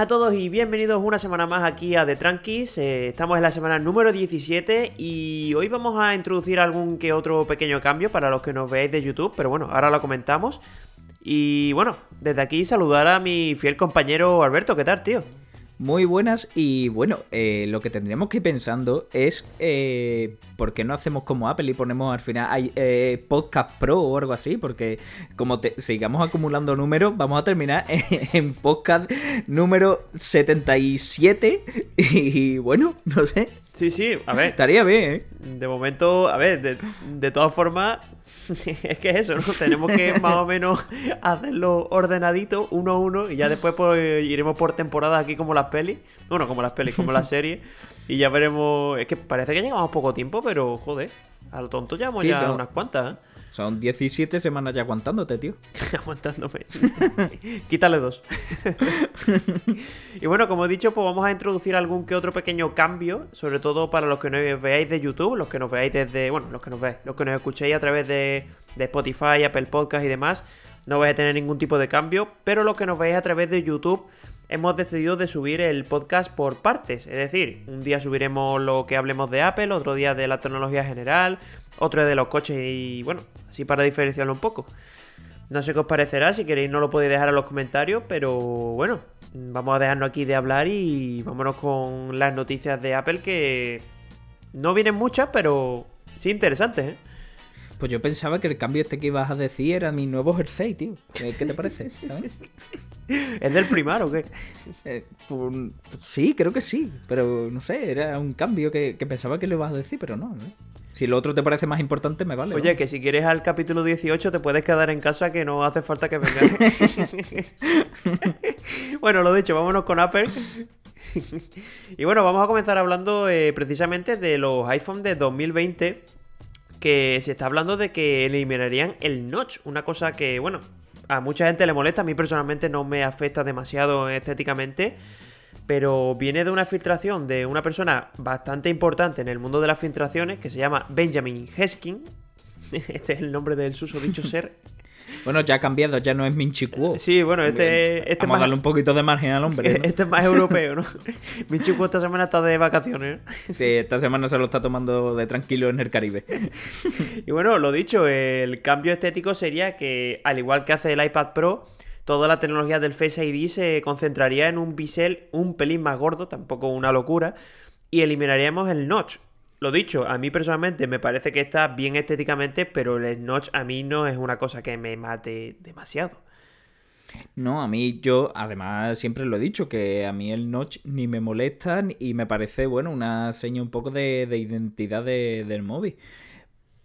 Buenas a todos y bienvenidos una semana más aquí a The Tranquis. Eh, estamos en la semana número 17 y hoy vamos a introducir algún que otro pequeño cambio para los que nos veáis de YouTube, pero bueno, ahora lo comentamos. Y bueno, desde aquí saludar a mi fiel compañero Alberto, ¿qué tal, tío? Muy buenas y bueno, eh, lo que tendríamos que ir pensando es eh, por qué no hacemos como Apple y ponemos al final hay, eh, Podcast Pro o algo así, porque como sigamos acumulando números, vamos a terminar en, podcast número 77 y bueno, no sé. Sí, sí, a ver. Estaría bien, ¿eh? De momento, a ver, de, de todas formas, es que es eso, ¿no? Tenemos que más o menos hacerlo ordenadito, uno a uno, y ya después pues, iremos por temporada aquí como las pelis. Bueno, como las pelis, como las series. Y ya veremos. Es que parece que llevamos poco tiempo, pero joder, a lo tonto llevamos ya unas cuantas, ¿eh? Son 17 semanas ya aguantándote, tío. Aguantándome. Quítale dos. y bueno, como he dicho, pues vamos a introducir algún que otro pequeño cambio, sobre todo para los que nos veáis de YouTube, los que nos veáis desde, bueno, los que nos veáis, los que nos escuchéis a través de, de Spotify, Apple Podcast y demás, no vais a tener ningún tipo de cambio, pero los que nos veáis a través de YouTube hemos decidido de subir el podcast por partes. Es decir, un día subiremos lo que hablemos de Apple, otro día de la tecnología general, otro de los coches y bueno, así para diferenciarlo un poco. No sé qué os parecerá, si queréis no lo podéis dejar en los comentarios, pero bueno, vamos a dejarnos aquí de hablar y vámonos con las noticias de Apple que no vienen muchas, pero sí interesantes, ¿eh? Pues yo pensaba que el cambio este que ibas a decir era mi nuevo jersey, tío. ¿Qué te parece? ¿Es del primar o qué? Eh, pues, sí, creo que sí. Pero no sé, era un cambio que, pensaba que lo ibas a decir, pero no. Si lo otro te parece más importante, me vale. Oye, que si quieres al capítulo 18 te puedes quedar en casa que no hace falta que vengas. bueno, lo dicho, vámonos con Apple. y bueno, vamos a comenzar hablando eh, precisamente de los iPhone de 2020 que se está hablando de que eliminarían el notch, una cosa que, bueno, a mucha gente le molesta, a mí personalmente no me afecta demasiado estéticamente, pero viene de una filtración de una persona bastante importante en el mundo de las filtraciones que se llama Benjamin Heskin. Este es el nombre del susodicho ser. Bueno, ya ha cambiado, ya no es Minchi Sí, bueno, este, este Vamos a darle un poquito de margen al hombre. Este es más europeo, ¿no? Minchi esta semana está de vacaciones. Sí, esta semana se lo está tomando de tranquilo en el Caribe. Y bueno, lo dicho, el cambio estético sería que, al igual que hace el iPad Pro, toda la tecnología del Face ID se concentraría en un bisel un pelín más gordo, tampoco una locura, y eliminaríamos el notch. Lo dicho, a mí personalmente me parece que está bien estéticamente, pero el notch a mí no es una cosa que me mate demasiado. No, a mí yo, además, siempre lo he dicho, que a mí el notch ni me molesta y me parece, bueno, una seña un poco de, identidad del móvil.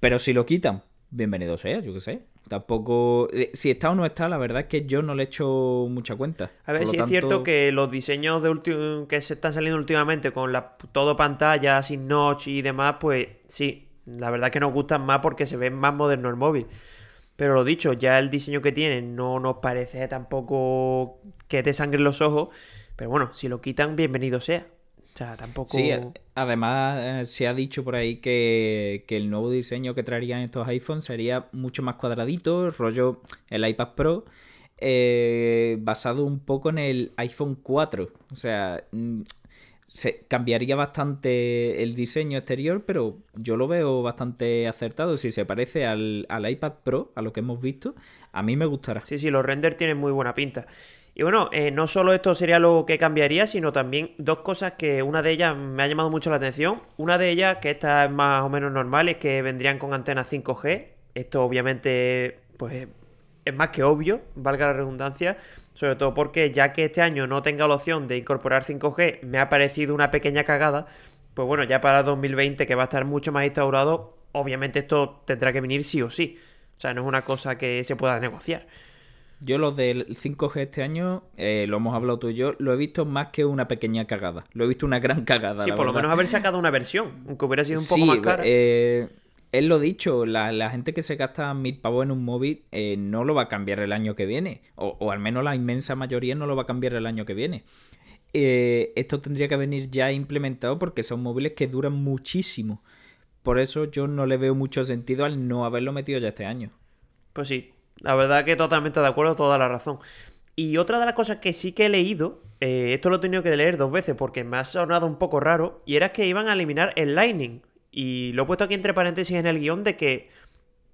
Pero si lo quitan, bienvenido sea, yo qué sé. Tampoco. Eh, si está o no está, la verdad es que yo no le echo mucha cuenta. A ver, si es cierto que los diseños de que se están saliendo últimamente con la todo pantalla, sin notch y demás, pues sí, la verdad es que nos gustan más porque se ven más moderno el móvil. Pero lo dicho, ya el diseño que tiene no nos parece tampoco que te sangren los ojos. Pero bueno, si lo quitan, bienvenido sea. O sea, tampoco. Sí, además eh, se ha dicho por ahí que, el nuevo diseño que traerían estos iPhones sería mucho más cuadradito, rollo el iPad Pro, eh, basado un poco en el iPhone 4. O sea, mm, se cambiaría bastante el diseño exterior, pero yo lo veo bastante acertado. Si se parece al, al iPad Pro, a lo que hemos visto, a mí me gustará. Sí, sí, los renders tienen muy buena pinta. Y bueno, eh, no solo esto sería lo que cambiaría, sino también dos cosas que una de ellas me ha llamado mucho la atención. Una de ellas, que esta es más o menos normal, es que vendrían con antenas 5G. Esto obviamente, pues es más que obvio, valga la redundancia, sobre todo porque ya que este año no tenga la opción de incorporar 5G, me ha parecido una pequeña cagada. Pues bueno, ya para 2020, que va a estar mucho más instaurado, obviamente esto tendrá que venir sí o sí. O sea, no es una cosa que se pueda negociar. Yo lo del 5G este año, eh, lo hemos hablado tú y yo, lo he visto más que una pequeña cagada. Lo he visto una gran cagada. Sí, por lo menos haber sacado una versión, aunque hubiera sido un poco más cara. Eh, él lo dicho, la, gente que se gasta mil pavos en un móvil eh, no lo va a cambiar el año que viene. O, al menos la inmensa mayoría no lo va a cambiar el año que viene. Eh, esto tendría que venir ya implementado porque son móviles que duran muchísimo. Por eso yo no le veo mucho sentido al no haberlo metido ya este año. Pues sí, la verdad que totalmente de acuerdo, toda la razón. Y otra de las cosas que sí que he leído, eh, esto lo he tenido que leer dos veces porque me ha sonado un poco raro, y era que iban a eliminar el Lightning. Y lo he puesto aquí entre paréntesis en el guion de que,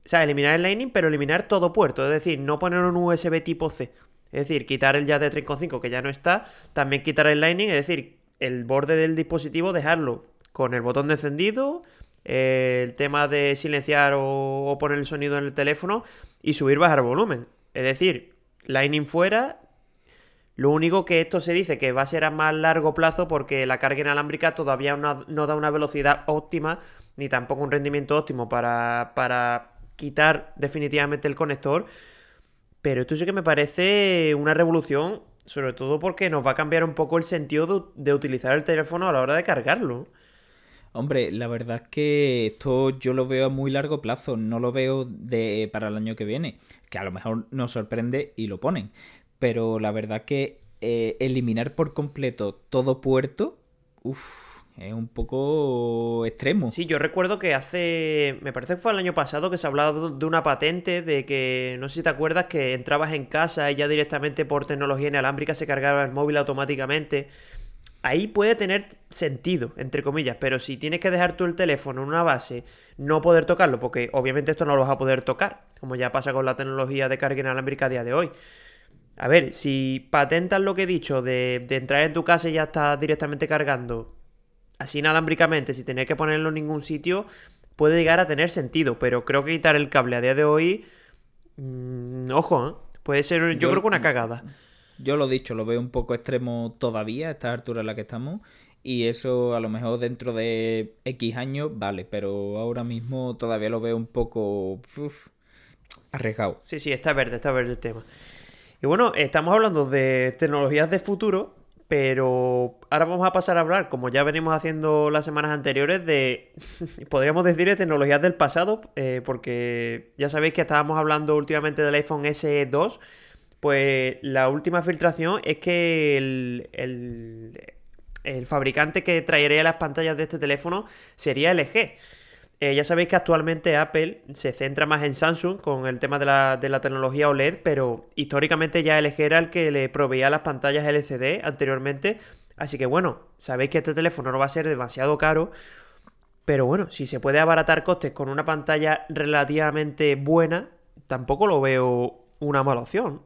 o sea, eliminar el Lightning, pero eliminar todo puerto, es decir, no poner un USB tipo C. Es decir, quitar el jack de 3.5 que ya no está, también quitar el Lightning, es decir, el borde del dispositivo dejarlo con el botón de encendido, eh, el tema de silenciar o, poner el sonido en el teléfono y subir bajar volumen. Es decir, Lightning fuera. Lo único que esto se dice que va a ser a más largo plazo porque la carga inalámbrica todavía no, da una velocidad óptima ni tampoco un rendimiento óptimo para, quitar definitivamente el conector. Pero esto sí que me parece una revolución, sobre todo porque nos va a cambiar un poco el sentido de utilizar el teléfono a la hora de cargarlo. Hombre, la verdad es que esto yo lo veo a muy largo plazo, no lo veo de para el año que viene, que a lo mejor nos sorprende y lo ponen, pero la verdad que eh, eliminar por completo todo puerto, uff, es un poco extremo. Sí, yo recuerdo que hace, me parece que fue el año pasado que se hablaba de una patente de que, no sé si te acuerdas, que entrabas en casa y ya directamente por tecnología inalámbrica se cargaba el móvil automáticamente ahí puede tener sentido, entre comillas, pero si tienes que dejar tú el teléfono en una base, no poder tocarlo, porque obviamente esto no lo vas a poder tocar, como ya pasa con la tecnología de carga inalámbrica a día de hoy. A ver, si patentas lo que he dicho de, de entrar en tu casa y ya estás directamente cargando así inalámbricamente, sin tener que ponerlo en ningún sitio, puede llegar a tener sentido, pero creo que quitar el cable a día de hoy, mmm, ojo, ¿eh? puede ser yo, yo creo que una cagada. Yo lo he dicho, lo veo un poco extremo todavía a esta altura en la que estamos. Y eso a lo mejor dentro de X años vale, pero ahora mismo todavía lo veo un poco uf, arriesgado. Sí, sí, está verde, está verde el tema. Y bueno, estamos hablando de tecnologías de futuro, pero ahora vamos a pasar a hablar, como ya venimos haciendo las semanas anteriores, de, podríamos decir, de tecnologías del pasado, eh, porque ya sabéis que estábamos hablando últimamente del iPhone SE2 pues la última filtración es que el, fabricante que traería las pantallas de este teléfono sería LG. Eh, ya sabéis que actualmente Apple se centra más en Samsung con el tema de la, de la, tecnología OLED, pero históricamente ya LG era el que le proveía las pantallas LCD anteriormente. Así que bueno, sabéis que este teléfono no va a ser demasiado caro, pero bueno, si se puede abaratar costes con una pantalla relativamente buena, tampoco lo veo una mala opción.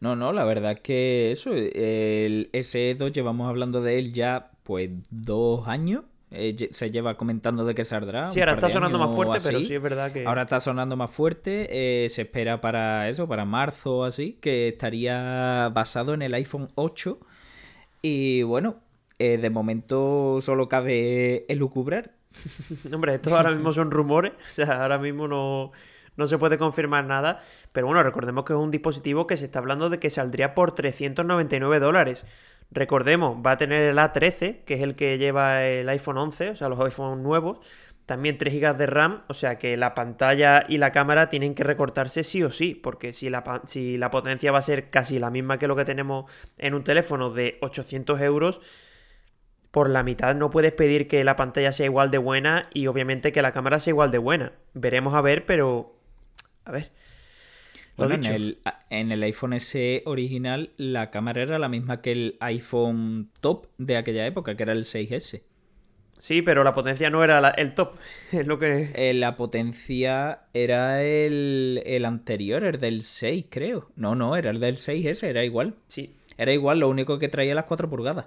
No, no, la verdad es que eso, el SE2 llevamos hablando de él ya pues dos años. Eh, se lleva comentando de que saldrá. Sí, ahora está sonando más fuerte, pero sí es verdad que. Ahora está sonando más fuerte. Eh, se espera para eso, para marzo o así, que estaría basado en el iPhone 8. Y bueno, eh, de momento solo cabe elucubrar. Hombre, estos ahora mismo son rumores. O sea, ahora mismo no no se puede confirmar nada, pero bueno, recordemos que es un dispositivo que se está hablando de que saldría por 399 dólares. Recordemos, va a tener el A13, que es el que lleva el iPhone 11, o sea, los iPhone nuevos, también 3 GB de RAM, o sea que la pantalla y la cámara tienen que recortarse sí o sí, porque si la, si la potencia va a ser casi la misma que lo que tenemos en un teléfono de 800 euros, por la mitad no puedes pedir que la pantalla sea igual de buena y obviamente que la cámara sea igual de buena. Veremos a ver, pero a ver. Bueno, en el, en el, iPhone S original la cámara era la misma que el iPhone top de aquella época, que era el 6S. Sí, pero la potencia no era la, el top. Es lo que. Eh, la potencia era el, el, anterior, el del 6, creo. No, no, era el del 6S, era igual. Sí. Era igual, lo único que traía las 4 pulgadas.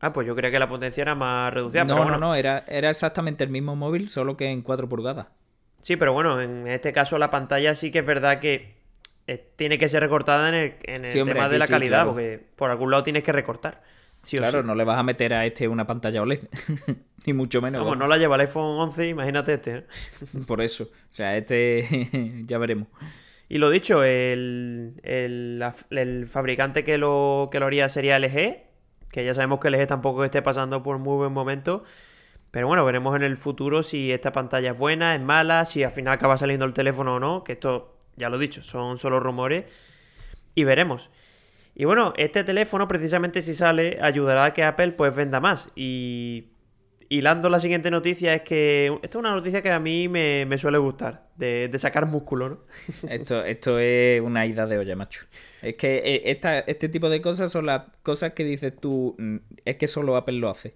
Ah, pues yo creía que la potencia era más reducida. No, pero bueno. no, no, era, era exactamente el mismo móvil, solo que en 4 pulgadas. Sí, pero bueno, en este caso la pantalla sí que es verdad que eh, tiene que ser recortada en el, en el sí, hombre, tema de la sí, calidad, claro. porque por algún lado tienes que recortar. Sí claro, no le vas a meter a este una pantalla OLED, ni mucho menos. Como no la lleva el iPhone 11, imagínate este. ¿eh? Por eso, o sea, este ya veremos. Y lo dicho, el, el, el, fabricante que lo, que lo haría sería LG, que ya sabemos que LG tampoco esté pasando por muy buen momento. Pero bueno, veremos en el futuro si esta pantalla es buena, es mala, si al final acaba saliendo el teléfono o no, que esto, ya lo he dicho, son solo rumores. Y veremos. Y bueno, este teléfono precisamente si sale ayudará a que Apple pues venda más. Y, hilando la siguiente noticia es que esta es una noticia que a mí me, suele gustar, de, sacar músculo, ¿no? Esto, esto es una ida de olla, macho. Es que eh, este tipo de cosas son las cosas que dices tú, mm, es que solo Apple lo hace.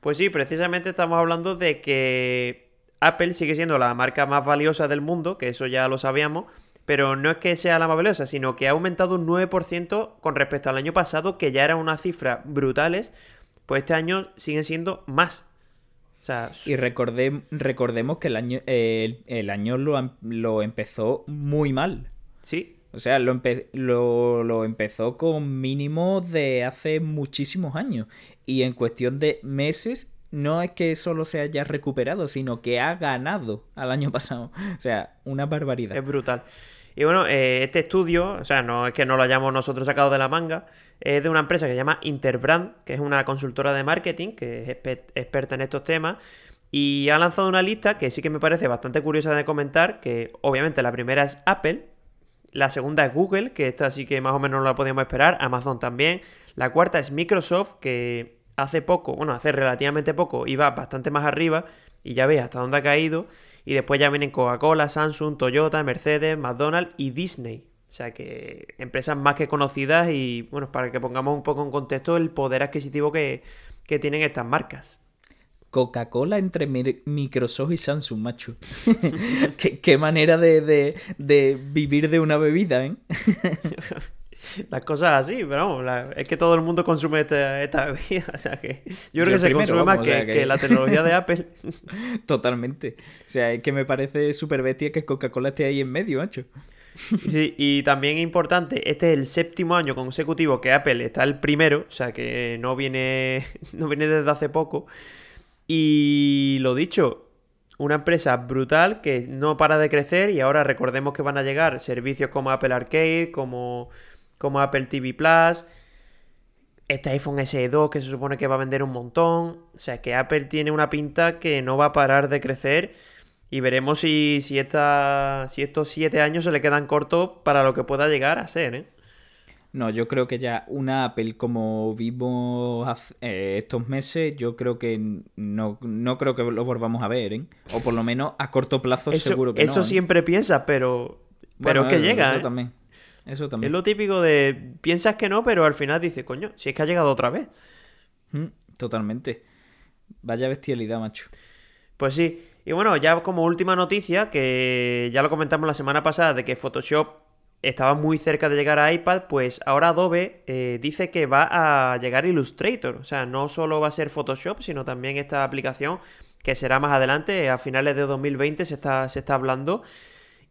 Pues sí, precisamente estamos hablando de que Apple sigue siendo la marca más valiosa del mundo, que eso ya lo sabíamos, pero no es que sea la más valiosa, sino que ha aumentado un 9% con respecto al año pasado, que ya eran unas cifras brutales, pues este año siguen siendo más. y recordemos que el año, el, año lo, lo, empezó muy mal. Sí. O sea, lo, lo, empezó con mínimos de hace muchísimos años. Y en cuestión de meses, no es que solo se haya recuperado, sino que ha ganado al año pasado. O sea, una barbaridad. Es brutal. Y bueno, eh, este estudio, o sea, no es que no lo hayamos nosotros sacado de la manga, es de una empresa que se llama Interbrand, que es una consultora de marketing, que es experta en estos temas, y ha lanzado una lista que sí que me parece bastante curiosa de comentar, que obviamente la primera es Apple, la segunda es Google, que esta sí que más o menos no la podíamos esperar, Amazon también, la cuarta es Microsoft, que hace poco, bueno, hace relativamente poco, iba bastante más arriba, y ya veis hasta dónde ha caído. Y después ya vienen Coca-Cola, Samsung, Toyota, Mercedes, McDonald's y Disney. O sea que empresas más que conocidas y bueno, para que pongamos un poco en contexto el poder adquisitivo que, tienen estas marcas. Coca-Cola entre Microsoft y Samsung, macho. ¿Qué, manera de, de, de, vivir de una bebida, ¿eh? las cosas así, pero vamos, es que todo el mundo consume esta, esta bebida, o sea que yo creo que se consume más que, la tecnología de Apple. Totalmente. O sea, es que me parece súper bestia que Coca-Cola esté ahí en medio, macho. Sí, y también importante, este es el séptimo año consecutivo que Apple está el primero, o sea que no viene, no viene desde hace poco. Y lo dicho, una empresa brutal que no para de crecer y ahora recordemos que van a llegar servicios como Apple Arcade, como como Apple TV Plus, este iPhone SE 2 que se supone que va a vender un montón. O sea, que Apple tiene una pinta que no va a parar de crecer. Y veremos si, si, esta, si estos siete años se le quedan cortos para lo que pueda llegar a ser, ¿eh? No, yo creo que ya una Apple como vimos eh, estos meses, yo creo que no, no creo que lo volvamos a ver, ¿eh? O por lo menos a corto plazo seguro que no. Eso ¿eh? siempre piensa, pero, pero es que llega. Eso también. Eso también. Es lo típico de piensas que no, pero al final dices, coño, si es que ha llegado otra vez. Mm, totalmente. Vaya bestialidad, macho. Pues sí. Y bueno, ya como última noticia, que ya lo comentamos la semana pasada, de que Photoshop estaba muy cerca de llegar a iPad, pues ahora Adobe eh, dice que va a llegar Illustrator. O sea, no solo va a ser Photoshop, sino también esta aplicación que será más adelante, a finales de 2020 se está, se está hablando.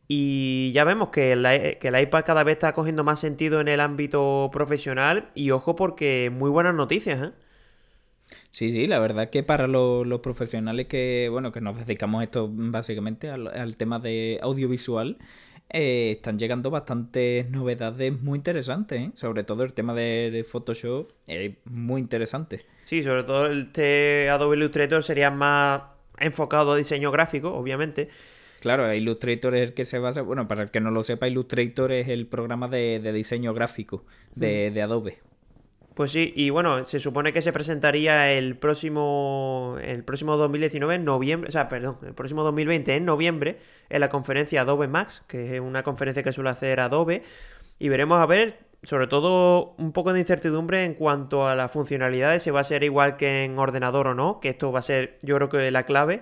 Y ya vemos que el, que iPad cada vez está cogiendo más sentido en el ámbito profesional y ojo porque muy buenas noticias, ¿eh? Sí, sí, la verdad que para los, profesionales que, bueno, que nos dedicamos esto básicamente al, tema de audiovisual, eh, están llegando bastantes novedades muy interesantes, ¿eh? sobre todo el tema de Photoshop es muy interesante. Sí, sobre todo el este Adobe Illustrator sería más enfocado a diseño gráfico, obviamente, Claro, Illustrator es el que se basa, bueno, para el que no lo sepa, Illustrator es el programa de, diseño gráfico de, Adobe. Pues sí, y bueno, se supone que se presentaría el próximo el próximo 2019 en noviembre, o sea, perdón, el próximo 2020 en noviembre en la conferencia Adobe Max, que es una conferencia que suele hacer Adobe, y veremos a ver, sobre todo un poco de incertidumbre en cuanto a las funcionalidades, si va a ser igual que en ordenador o no, que esto va a ser yo creo que la clave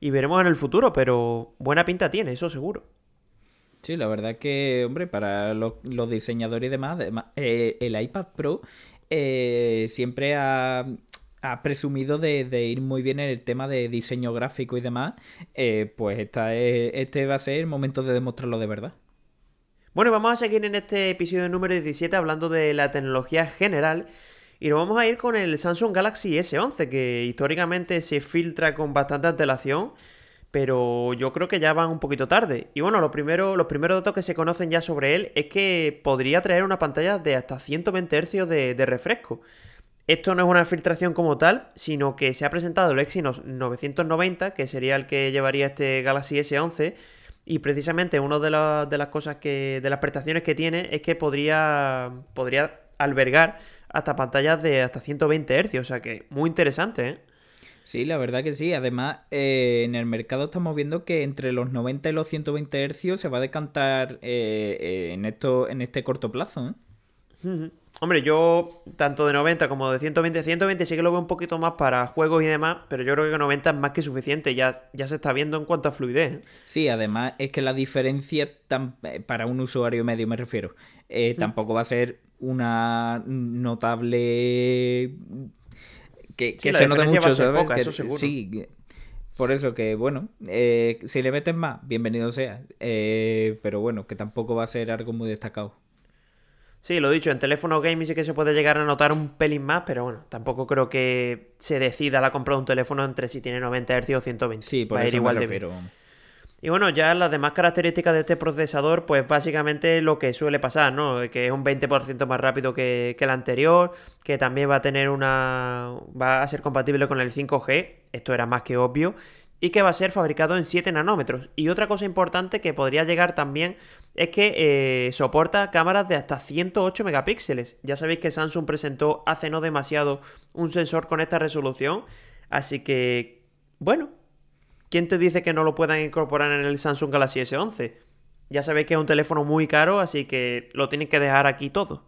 y veremos en el futuro, pero buena pinta tiene, eso seguro. Sí, la verdad que, hombre, para los, diseñadores y demás, eh, el iPad Pro eh, siempre ha, presumido de, ir muy bien en el tema de diseño gráfico y demás. Eh, pues esta este va a ser el momento de demostrarlo de verdad. Bueno, vamos a seguir en este episodio número 17 hablando de la tecnología general y nos vamos a ir con el Samsung Galaxy S11, que históricamente se filtra con bastante antelación, pero yo creo que ya van un poquito tarde. Y bueno, lo primero, los primeros datos que se conocen ya sobre él es que podría traer una pantalla de hasta 120 Hz de, refresco. Esto no es una filtración como tal, sino que se ha presentado el Exynos 990, que sería el que llevaría este Galaxy S11, y precisamente una de, de las cosas que. de las prestaciones que tiene es que podría. podría albergar hasta pantallas de hasta 120 Hz, o sea que muy interesante, ¿eh? Sí, la verdad que sí. Además, eh, en el mercado estamos viendo que entre los 90 y los 120 hercios se va a decantar eh, eh, en, esto, en este corto plazo. Hombre, yo tanto de 90 como de 120, 120 sí que lo veo un poquito más para juegos y demás, pero yo creo que 90 es más que suficiente, ya, ya se está viendo en cuanto a fluidez. Sí, además es que la diferencia para un usuario medio me refiero, tampoco va a ser una notable que, se nota mucho, eso seguro. Sí, por eso que, bueno, eh, si le metes más, bienvenido sea. Eh, pero bueno, que tampoco va a ser algo muy destacado. Sí, lo dicho, en teléfono gaming sí que se puede llegar a notar un pelín más, pero bueno, tampoco creo que se decida la compra de un teléfono entre si tiene 90 Hz o 120. Sí, por eso igual me refiero. Y bueno, ya las demás características de este procesador, pues básicamente lo que suele pasar, ¿no? Que es un 20% más rápido que, el anterior, que también va a tener una. va a ser compatible con el 5G, esto era más que obvio, y que va a ser fabricado en 7 nanómetros. Y otra cosa importante que podría llegar también es que eh, soporta cámaras de hasta 108 megapíxeles. Ya sabéis que Samsung presentó hace no demasiado un sensor con esta resolución, así que, bueno, ¿Quién te dice que no lo puedan incorporar en el Samsung Galaxy S11? Ya sabéis que es un teléfono muy caro, así que lo tienen que dejar aquí todo.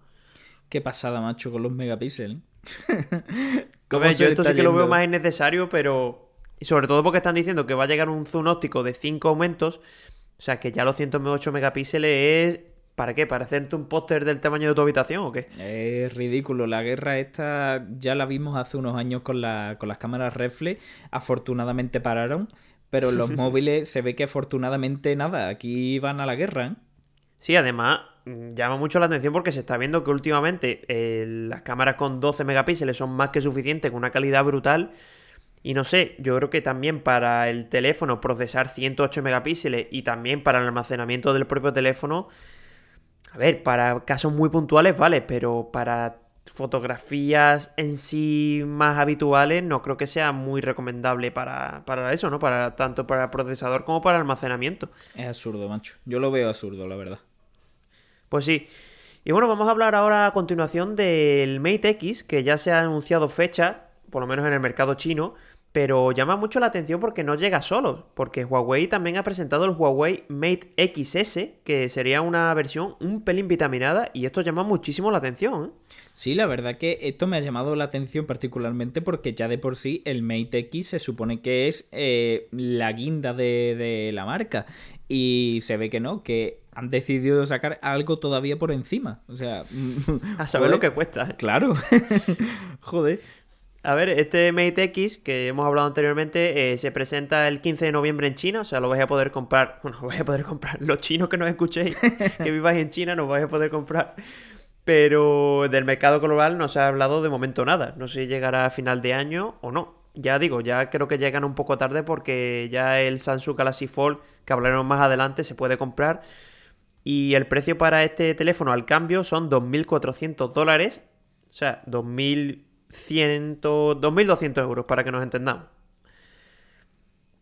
Qué pasada, macho, con los megapíxeles. yo esto sí que lo veo más innecesario, pero... Y sobre todo porque están diciendo que va a llegar un zoom óptico de 5 aumentos. O sea que ya los 108 megapíxeles es... ¿Para qué? ¿Para hacerte un póster del tamaño de tu habitación o qué? Es ridículo. La guerra esta ya la vimos hace unos años con, con las cámaras reflex. Afortunadamente pararon pero los móviles se ve que afortunadamente nada, aquí van a la guerra. ¿eh? Sí, además mm, llama mucho la atención porque se está viendo que últimamente eh, las cámaras con 12 megapíxeles son más que suficientes, con una calidad brutal. Y no sé, yo creo que también para el teléfono procesar 108 megapíxeles y también para el almacenamiento del propio teléfono, a ver, para casos muy puntuales vale, pero para fotografías en sí más habituales no creo que sea muy recomendable para, para eso, ¿no? Para tanto para el procesador como para el almacenamiento. Es absurdo, macho. Yo lo veo absurdo, la verdad. Pues sí. Y bueno, vamos a hablar ahora a continuación del Mate X, que ya se ha anunciado fecha, por lo menos en el mercado chino, pero llama mucho la atención porque no llega solo, porque Huawei también ha presentado el Huawei Mate XS, que sería una versión un pelín vitaminada, y esto llama muchísimo la atención. ¿eh? Sí, la verdad que esto me ha llamado la atención particularmente porque ya de por sí el Mate X se supone que es eh, la guinda de, la marca, y se ve que no, que han decidido sacar algo todavía por encima. O sea, a saber lo que cuesta. Claro. joder. A ver, este Mate X que hemos hablado anteriormente eh, se presenta el 15 de noviembre en China, o sea, lo vais a poder comprar, bueno, lo vais a poder comprar, los chinos que nos escuchéis, que viváis en China, nos vais a poder comprar, pero del mercado global no se ha hablado de momento nada, no sé si llegará a final de año o no. Ya digo, ya creo que llegan un poco tarde porque ya el Samsung Galaxy Fold, que hablaremos más adelante, se puede comprar. Y el precio para este teléfono al cambio son 2.400 dólares, o sea, 2.000 2.200 euros, para que nos entendamos.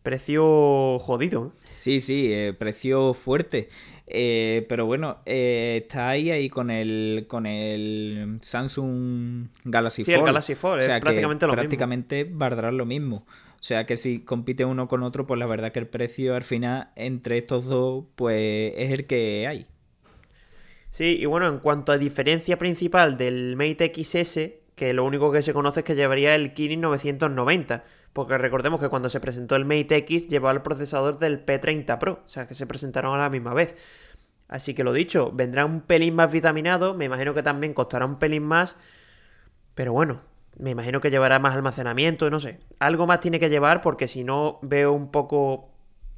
Precio jodido. ¿eh? Sí, sí, eh, precio fuerte. Eh, pero bueno, está ahí ahí con el con el Samsung Galaxy sí, el Galaxy Fold, es prácticamente lo prácticamente valdrá lo mismo. O sea que si compite uno con otro, pues la verdad que el precio al final entre estos dos, pues es el que hay. Sí, y bueno, en cuanto a diferencia principal del Mate XS, que lo único que se conoce es que llevaría el Kirin 990, porque recordemos que cuando se presentó el Mate X llevaba el procesador del P30 Pro, o sea que se presentaron a la misma vez. Así que lo dicho, vendrá un pelín más vitaminado, me imagino que también costará un pelín más, pero bueno, me imagino que llevará más almacenamiento, no sé, algo más tiene que llevar porque si no veo un poco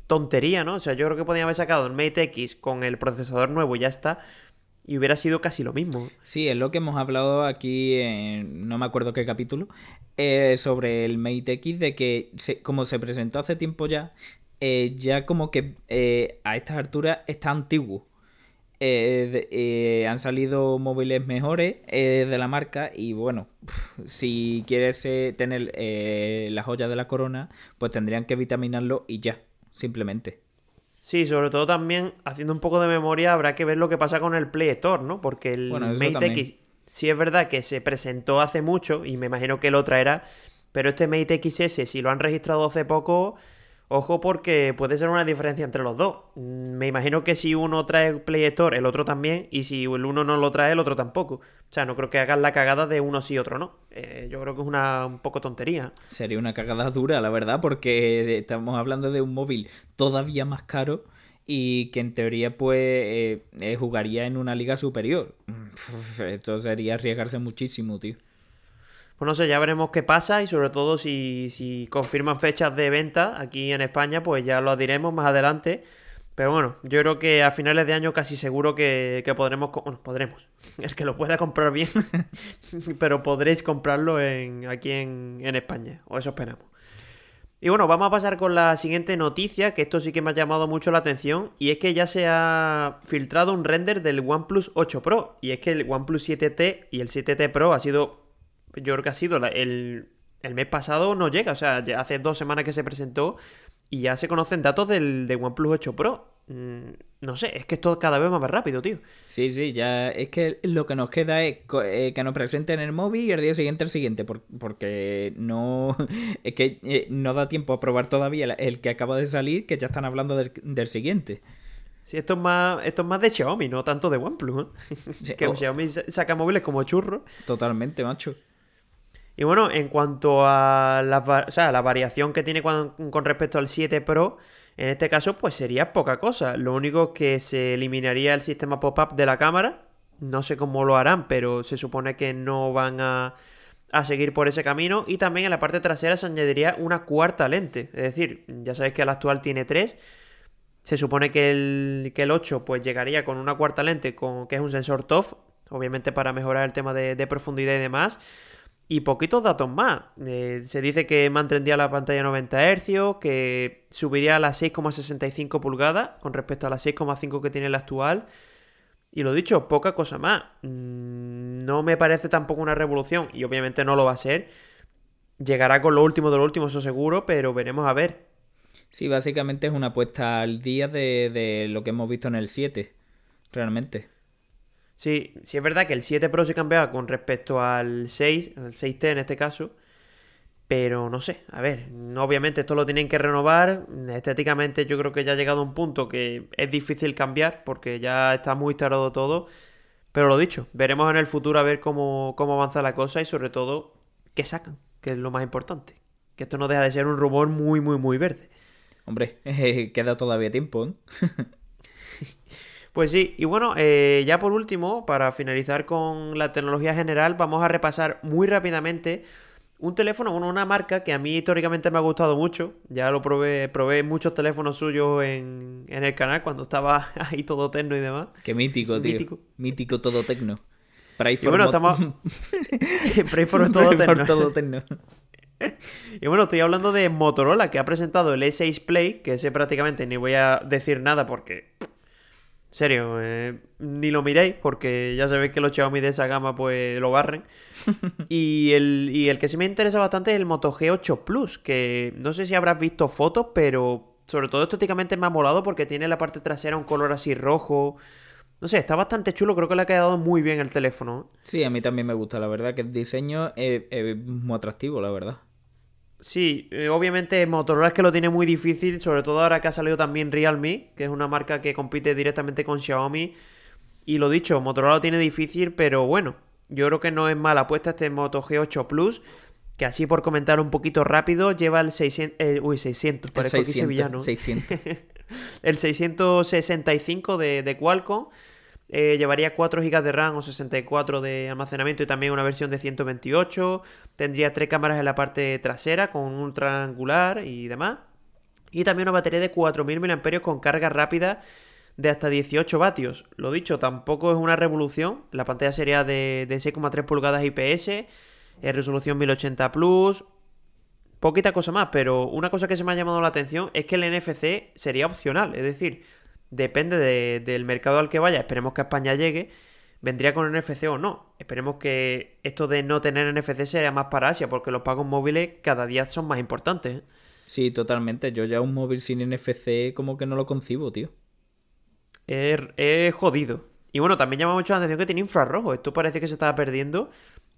tontería, ¿no? O sea, yo creo que podrían haber sacado el Mate X con el procesador nuevo y ya está, y hubiera sido casi lo mismo. Sí, es lo que hemos hablado aquí en no me acuerdo qué capítulo, eh, sobre el Mate X, de que como se presentó hace tiempo ya, eh, ya como que eh, a estas alturas está antiguo. han salido móviles mejores de la marca y bueno, si quieres tener la joya de la corona, pues tendrían que vitaminarlo y ya, simplemente. Sí, sobre todo también, haciendo un poco de memoria, habrá que ver lo que pasa con el Play Store, ¿no? Porque el Mate X sí es verdad que se presentó hace mucho y me imagino que lo traerá, Pero este Mate XS, si lo han registrado hace poco, ojo porque puede ser una diferencia entre los dos. Mm, me imagino que si uno trae Play Store, el otro también, y si el uno no lo trae, el otro tampoco. O sea, no creo que hagan la cagada de uno sí y otro no. Eh, yo creo que es una un poco tontería. Sería una cagada dura, la verdad, porque estamos hablando de un móvil todavía más caro y que en teoría pues eh, eh, jugaría en una liga superior. Esto sería arriesgarse muchísimo, tío. Pues no sé, ya veremos qué pasa y sobre todo si, si confirman fechas de venta aquí en España, pues ya lo diremos más adelante. Pero bueno, yo creo que a finales de año casi seguro que, podremos... Bueno, podremos. Es que lo pueda comprar bien, pero podréis comprarlo en, aquí en, en España. O eso esperamos. Y bueno, vamos a pasar con la siguiente noticia, que esto sí que me ha llamado mucho la atención, y es que ya se ha filtrado un render del OnePlus 8 Pro, y es que el OnePlus 7T y el 7T Pro ha sido, yo creo que ha sido el, el mes pasado no llega, o sea, ya hace dos semanas que se presentó y ya se conocen datos del de OnePlus 8 Pro. Mm, no sé, es que esto cada vez más rápido, tío. Sí, sí, ya es que lo que nos queda es eh, que nos presenten el móvil y el día siguiente el siguiente, porque no es que eh, no da tiempo a probar todavía el que acaba de salir, que ya están hablando del, siguiente. Sí, esto es más esto es más de Xiaomi, no tanto de OnePlus. ¿eh? que Xiaomi saca móviles como churro. Totalmente, macho. Y bueno, en cuanto a la, variación que tiene con, respecto al 7 Pro, en este caso, pues sería poca cosa. Lo único que se eliminaría el sistema pop-up de la cámara. No sé cómo lo harán, pero se supone que no van a, seguir por ese camino. Y también en la parte trasera se añadiría una cuarta lente. Es decir, ya sabéis que el actual tiene tres. Se supone que el, que el 8 pues llegaría con una cuarta lente, con, que es un sensor TOF, obviamente para mejorar el tema de profundidad y demás y poquitos datos más. Eh, se dice que mantendría la pantalla 90 Hz, que subiría a las 6,65 pulgadas con respecto a las 6,5 que tiene la actual. Y lo dicho, poca cosa más. Mm, no me parece tampoco una revolución, y obviamente no lo va a ser. Llegará con lo último de lo último, eso seguro, pero veremos a ver. Sí, básicamente es una apuesta al día de, de lo que hemos visto en el 7, realmente. Sí, sí es verdad que el 7 Pro se cambiaba con respecto al 6, al 6T en este caso. Pero no sé, a ver, obviamente esto lo tienen que renovar. Estéticamente yo creo que ya ha llegado a un punto que es difícil cambiar porque ya está muy tardado todo. Pero lo dicho, veremos en el futuro a ver cómo, cómo avanza la cosa y sobre todo qué sacan, que es lo más importante. Que esto no deja de ser un rumor muy, muy, muy verde. Hombre, queda todavía tiempo, ¿eh? Pues sí, y bueno, eh, ya por último, para finalizar con la tecnología general, vamos a repasar muy rápidamente un teléfono, una marca que a mí históricamente me ha gustado mucho. Ya lo probé, probé muchos teléfonos suyos en, el canal cuando estaba ahí todo tecno y demás. Qué mítico, tío. Mítico. Mítico todo tecno. Pray y bueno, estamos... Pray for todo todo tecno. Y bueno, estoy hablando de Motorola, que ha presentado el E6 Play, que ese prácticamente ni voy a decir nada porque serio, eh, ni lo miréis porque ya sabéis que los Xiaomi de esa gama pues lo barren. y, el, y el que sí me interesa bastante es el Moto G8 Plus, que no sé si habrás visto fotos, pero sobre todo estéticamente me ha molado porque tiene la parte trasera un color así rojo. No sé, está bastante chulo, creo que le ha quedado muy bien el teléfono. Sí, a mí también me gusta, la verdad que el diseño es muy atractivo, la verdad. Sí, eh, obviamente Motorola es que lo tiene muy difícil, sobre todo ahora que ha salido también Realme, que es una marca que compite directamente con Xiaomi. Y lo dicho, Motorola lo tiene difícil, pero bueno, yo creo que no es mala apuesta este Moto G8 Plus, que así por comentar un poquito rápido, lleva el 600... Eh, uy, 600, parece que sevillano. 600. el 665 de, de Qualcomm eh, llevaría 4 GB de RAM o 64 de almacenamiento y también una versión de 128. Tendría tres cámaras en la parte trasera con un ultra angular y demás. Y también una batería de 4.000 mAh con carga rápida de hasta 18 vatios. Lo dicho, tampoco es una revolución. La pantalla sería de, 6,3 pulgadas IPS, eh, resolución 1080 Plus. Poquita cosa más, pero una cosa que se me ha llamado la atención es que el NFC sería opcional. Es decir, depende del mercado al que vaya, esperemos que a España llegue, vendría con NFC o no. Esperemos que esto de no tener NFC sea más para Asia, porque los pagos móviles cada día son más importantes. ¿eh? Sí, totalmente. Yo ya un móvil sin NFC como que no lo concibo, tío. Es, jodido. Y bueno, también llama mucho la atención que tiene infrarrojo. Esto parece que se estaba perdiendo.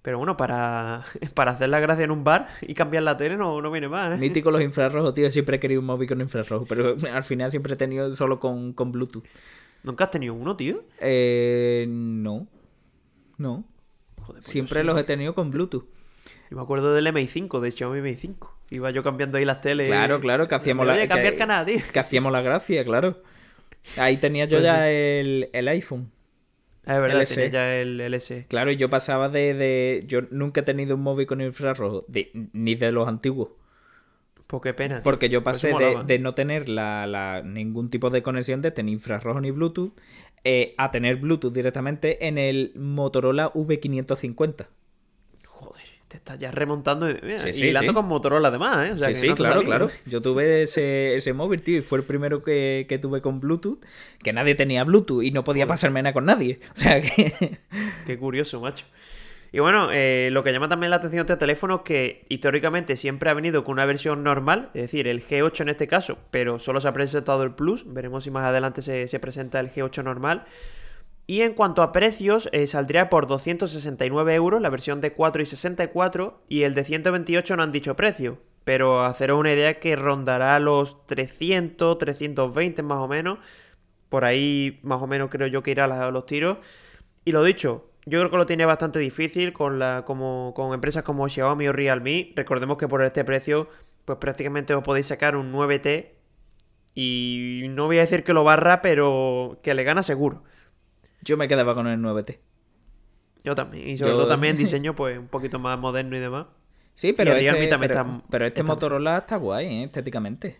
Pero bueno, para, para hacer la gracia en un bar y cambiar la tele no, no viene mal, ¿eh? Mítico los infrarrojos, tío. Siempre he querido un móvil con infrarrojo, pero al final siempre he tenido solo con, con Bluetooth. ¿Nunca has tenido uno, tío? Eh, no. No. Joder, pues Siempre sí. los he tenido con Bluetooth. Yo me acuerdo del MI5, de Xiaomi MI5. Iba yo cambiando ahí las teles. Claro, claro, que hacíamos la cambiar que- canal, tío. Que hacíamos la gracia, claro. Ahí tenía yo Pues ya el, el iPhone. Ah, es verdad, LS. tenía ya el LS. Claro, y yo pasaba de, de- Yo nunca he tenido un móvil con infrarrojo, de- ni de los antiguos. Pues qué pena. Porque yo Pues pasé de, de no tener la, la- ningún tipo de conexión de tener infrarrojo ni Bluetooth eh, a tener Bluetooth directamente en el Motorola V550. Joder, te estás ya remontando. y- Sí, sí, hilando sí. con Motorola además, ¿eh? O sea, sí, que sí, no claro, claro. Yo tuve ese, ese móvil, tío, y fue el primero que, que tuve con Bluetooth, que nadie tenía Bluetooth y no podía pasarme nada con nadie. O sea que... Qué curioso, macho. Y bueno, eh, lo que llama también la atención de este teléfono es que históricamente siempre ha venido con una versión normal, es decir, el G8 en este caso, pero solo se ha presentado el Plus. Veremos si más adelante se, se presenta el G8 normal. Y en cuanto a precios, eh, saldría por 269 euros la versión de 4 y 64 y el de 128 no han dicho precio. Pero haceros una idea que rondará los 300, 320 más o menos. Por ahí más o menos creo yo que irá la- los tiros. Y lo dicho, yo creo que lo tiene bastante difícil con, la, como, con empresas como Xiaomi o Realme. Recordemos que por este precio, pues prácticamente os podéis sacar un 9T. Y no voy a decir que lo barra, pero que le gana seguro. Yo me quedaba con el 9T. Yo también. Y sobre Yo- todo también diseño, pues un poquito más moderno y demás. Sí, pero el este, Realme también pero, está- pero este está- Motorola está guay, ¿eh? estéticamente.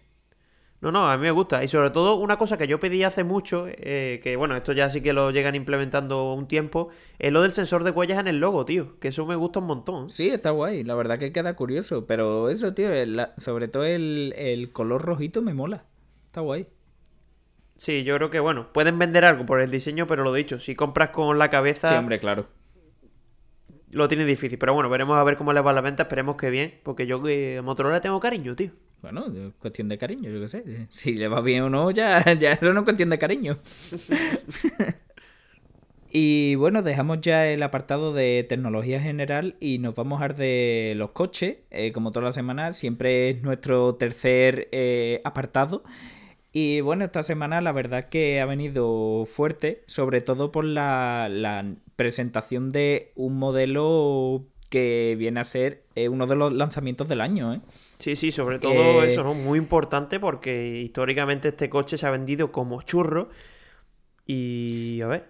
No, no, a mí me gusta. Y sobre todo una cosa que yo pedí hace mucho, eh, que bueno, esto ya sí que lo llegan implementando un tiempo, es lo del sensor de huellas en el logo, tío. Que eso me gusta un montón. Sí, está guay. La verdad que queda curioso. Pero eso, tío, el- sobre todo el, el color rojito me mola. Está guay. Sí, yo creo que bueno, pueden vender algo por el diseño, pero lo dicho, si compras con la cabeza, Sí, hombre, claro. lo tiene difícil. Pero bueno, veremos a ver cómo les va la venta, esperemos que bien, porque yo que a Motorola tengo cariño, tío. Bueno, es cuestión de cariño, yo qué sé. Si le va bien o no, ya, ya eso no es cuestión de cariño. y bueno, dejamos ya el apartado de tecnología general y nos vamos a hablar de los coches. Eh, como toda la semana, siempre es nuestro tercer eh, apartado. Y bueno, esta semana la verdad que ha venido fuerte, sobre todo por la, la presentación de un modelo que viene a ser eh, uno de los lanzamientos del año, ¿eh? Sí, sí, sobre todo Eh, eso, ¿no? Muy importante porque históricamente este coche se ha vendido como churro. Y a ver,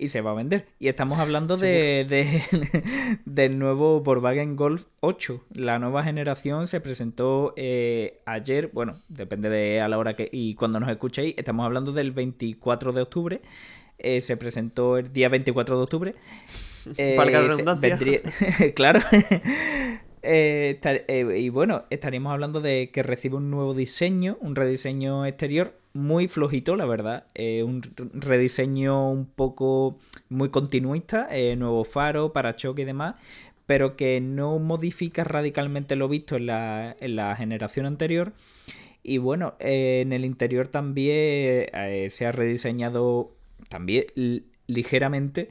y se va a vender. Y estamos hablando de, de- del nuevo Volkswagen Golf 8. La nueva generación se presentó eh, ayer, bueno, depende de a la hora que y cuando nos escuchéis, estamos hablando del 24 de octubre. Eh, se presentó el día 24 de octubre. Eh, Valga la redundancia. vendría- claro. Eh, eh, y bueno, estaríamos hablando de que recibe un nuevo diseño, un rediseño exterior muy flojito, la verdad. Eh, un rediseño un poco muy continuista, nuevo faro, parachoque y demás, pero que no modifica radicalmente lo visto en la, en la generación anterior. Y bueno, en el interior también se ha rediseñado también li- ligeramente.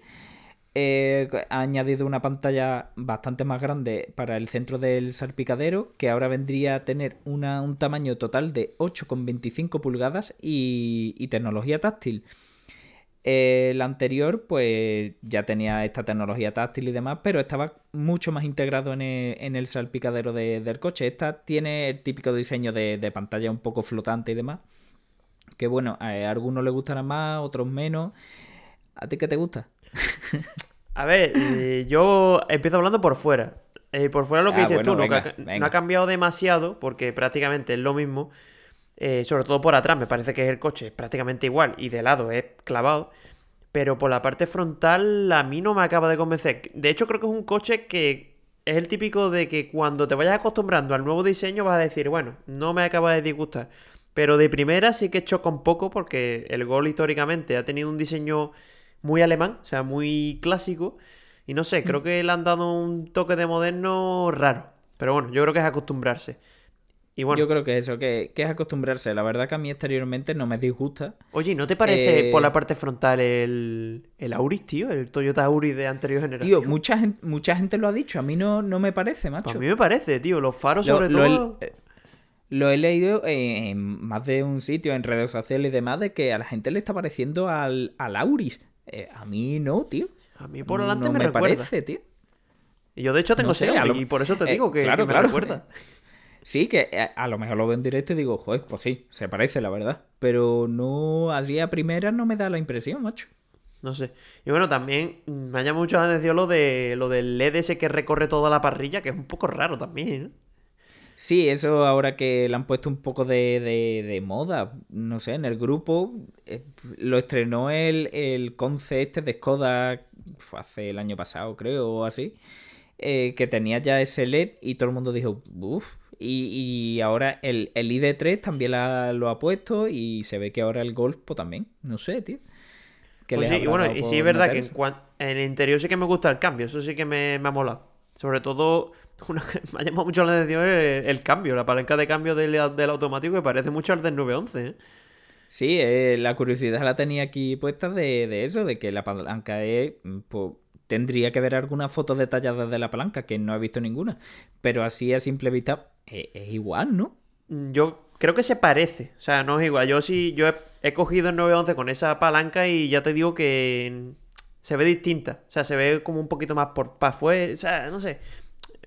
Ha añadido una pantalla bastante más grande para el centro del salpicadero, que ahora vendría a tener un tamaño total de 8,25 pulgadas y, tecnología táctil. El anterior, pues ya tenía esta tecnología táctil y demás, pero estaba mucho más integrado en el, en el salpicadero de- del coche. Esta tiene el típico diseño de, de pantalla un poco flotante y demás. Que bueno, a algunos les gustará más, otros menos. ¿A ti qué te gusta? A ver, eh, yo empiezo hablando por fuera. Eh, por fuera lo que Ah, dices bueno, tú, no, venga, ha- no venga. ha cambiado demasiado, porque prácticamente es lo mismo. Eh, sobre todo por atrás, me parece que el coche es prácticamente igual y de lado es clavado. Pero por la parte frontal a mí no me acaba de convencer. De hecho, creo que es un coche que es el típico de que cuando te vayas acostumbrando al nuevo diseño vas a decir, bueno, no me acaba de disgustar. Pero de primera sí que choca un poco porque el Gol históricamente ha tenido un diseño muy alemán, o sea, muy clásico. Y no sé, creo que le han dado un toque de moderno raro. Pero bueno, yo creo que es acostumbrarse. Y bueno, Yo creo que eso, que, que es acostumbrarse. La verdad que a mí exteriormente no me disgusta. oye, ¿no te parece Eh, por la parte frontal el, el Auris, tío? El Toyota Auris de anterior generación. Tío, mucha gente, mucha gente lo ha dicho. A mí no, no me parece, macho. Pues a mí me parece, tío. Los faros, Lo- sobre lo todo. eh, Lo he leído en, en más de un sitio, en redes sociales y demás, de que a la gente le está pareciendo al, al Auris. Eh, a mí no, tío. A mí por delante no me, me recuerda. parece, tío. Y yo, de hecho, tengo No sé, lo- y por eso te eh, digo que, claro, que me claro. recuerda. Sí, que eh, a lo mejor lo veo en directo y digo, joder, pues sí, se parece, la verdad. Pero no, así a primera no me da la impresión, macho. No sé. Y bueno, también me ha llamado mucho la atención lo de lo del LED ese que recorre toda la parrilla, que es un poco raro también, ¿eh? Sí, eso ahora que le han puesto un poco de, de- de moda, no sé, en el grupo eh, lo estrenó el, el Conce este de Skoda fue hace el año pasado, creo, o así, eh, que tenía ya ese LED y todo el mundo dijo, uff, y, y ahora el, el ID3 también la- lo ha puesto y se ve que ahora el Golf pues, también, no sé, tío. que Pues sí, y bueno, y sí es verdad que en el interior sí que me gusta el cambio, eso sí que me, me ha molado. Sobre todo, una que me ha llamado mucho la atención el, el cambio, la palanca de cambio del, del automático que parece mucho al del 911, ¿eh? Sí, eh, la curiosidad la tenía aquí puesta de, de eso, de que la palanca es, mm, pues, tendría que ver algunas fotos detalladas de la palanca, que no he visto ninguna, pero así a simple vista eh, es, igual, ¿no? Mm, Yo creo que se parece, o sea, no es igual. Yo sí, yo he, he cogido el 911 con esa palanca y ya te digo que se ve distinta. O sea, se ve como un poquito más por para afuera, o sea, no sé.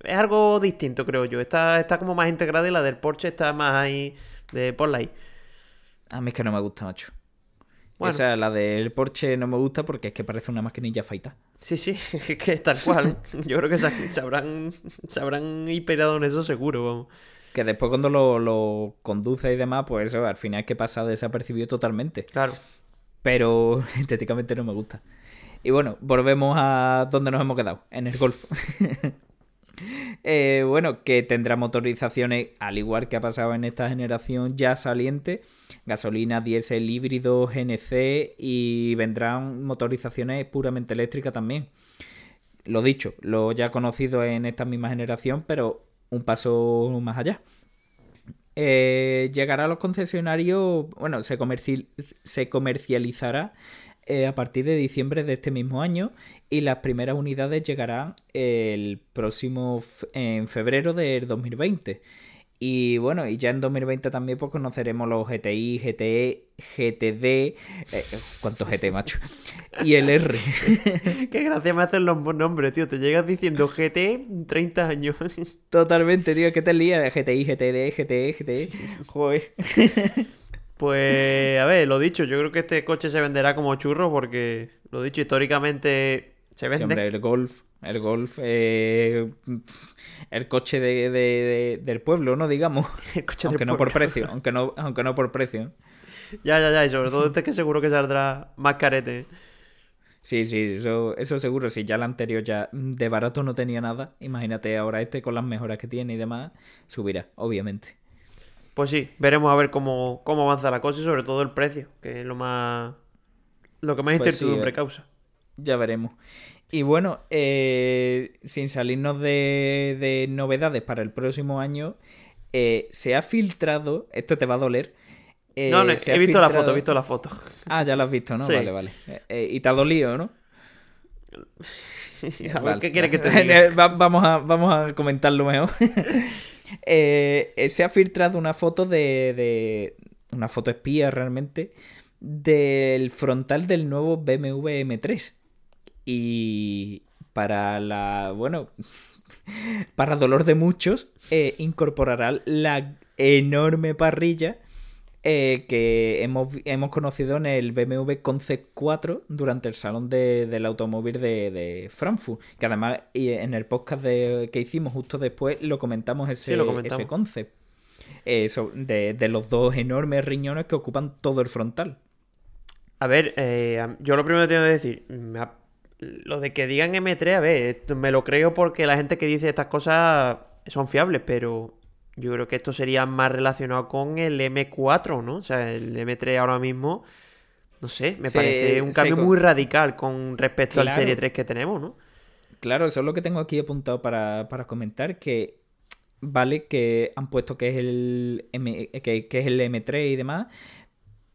Es algo distinto, creo yo. Está, está como más integrada y la del Porsche está más ahí de por ahí. A mí es que no me gusta, macho. Bueno. Esa, la del Porsche no me gusta porque es que parece una maquinilla feita. Sí, sí, es que es tal cual. Yo creo que se, se habrán, se habrán inspirado en eso seguro, vamos. Que después cuando lo, lo conduce y demás, pues eso, al final es que pasa desapercibido totalmente. Claro. pero estéticamente no me gusta. Y bueno, volvemos a donde nos hemos quedado, en el Golf. Eh, bueno, que tendrá motorizaciones, al igual que ha pasado en esta generación ya saliente, gasolina, diésel, híbrido, GNC y vendrán motorizaciones puramente eléctricas también. Lo dicho, lo ya conocido en esta misma generación, pero un paso más allá. Eh, llegará a los concesionarios, bueno, se, comerci- se comercializará eh, a partir de diciembre de este mismo año y las primeras unidades llegarán el próximo en febrero del 2020. Y bueno, y ya en 2020 también pues conoceremos los GTI, GTE, GTD, eh, ¿cuántos GT, macho? Y el R. Qué gracia me hacen los nombres, tío. Te llegas diciendo GT 30 años. Totalmente, tío, ¿qué te lía? GTI, GTD, GTE, GTE. Joder. Pues, a ver, lo dicho, yo creo que este coche se venderá como churro porque, lo dicho, históricamente se Sí, vende. hombre, el Golf, el Golf, eh, el coche de, de- de- del pueblo, ¿no? Digamos. El coche del Aunque no por precio, aunque no, aunque no por precio. Ya, ya, ya. Y sobre todo este que seguro que saldrá más carete. Sí, sí, eso, eso seguro. Si ya el anterior ya de barato no tenía nada, imagínate ahora este con las mejoras que tiene y demás, subirá, obviamente. Pues sí, veremos a ver cómo, cómo avanza la cosa y sobre todo el precio, que es lo más. Lo que más Pues sí, incertidumbre eh. causa. Ya veremos. Y bueno, eh, sin salirnos de, de novedades para el próximo año, eh, se ha filtrado, esto te va a doler. eh, no, no, he visto la foto, he visto la foto. Ah, ya lo has visto, ¿no? Sí. Vale, vale. Y te ha dolido, ¿no? a ver, Vale. ¿qué quieres que te diga? Va- vamos, a, vamos a comentarlo mejor. Eh, eh, se ha filtrado una foto de, de- Una foto espía realmente. Del frontal del nuevo BMW M3. Y para la. Bueno. Para dolor de muchos, eh, incorporará la enorme parrilla eh, que hemos, hemos conocido en el BMW Concept 4 durante el salón de- del automóvil de, de Frankfurt. Que además y en el podcast de- que hicimos justo después lo comentamos ese, Sí, lo comentamos. ese concept. Eh, so- de, de los dos enormes riñones que ocupan todo el frontal. A ver, eh, yo lo primero que tengo que decir, ha- lo de que digan M3, a ver, me lo creo porque la gente que dice estas cosas son fiables, pero yo creo que esto sería más relacionado con el M4, ¿no? O sea, el M3 ahora mismo, no sé, me Se- parece un cambio muy radical con respecto al. Serie 3 que tenemos, ¿no? Claro, eso es lo que tengo aquí apuntado para, para comentar, que vale que han puesto que es el M, que, que es el M3 y demás,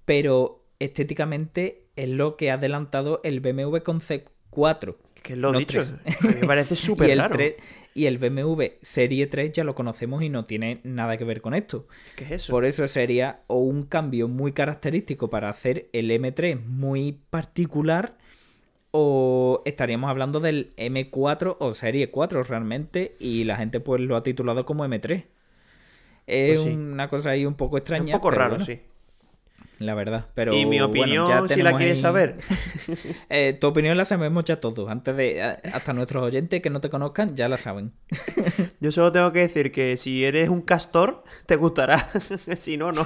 pero estéticamente es lo que ha adelantado el BMW Concept 4. Que lo no dicho, mí me parece súper raro. 3 y el BMW Serie 3 ya lo conocemos y no tiene nada que ver con esto. ¿Qué es eso? Por eso sería o un cambio muy característico para hacer el M3 muy particular o estaríamos hablando del M4 o Serie 4 realmente y la gente pues lo ha titulado como M3. Es Pues sí. una cosa ahí un poco extraña. un poco raro, bueno, sí. La verdad. Pero, y mi bueno, opinión, ya si la quieres ahí- saber. Eh, tu opinión la sabemos ya todos. Antes de. Hasta nuestros oyentes que no te conozcan ya la saben. Yo solo tengo que decir que si eres un castor, te gustará. si no, no.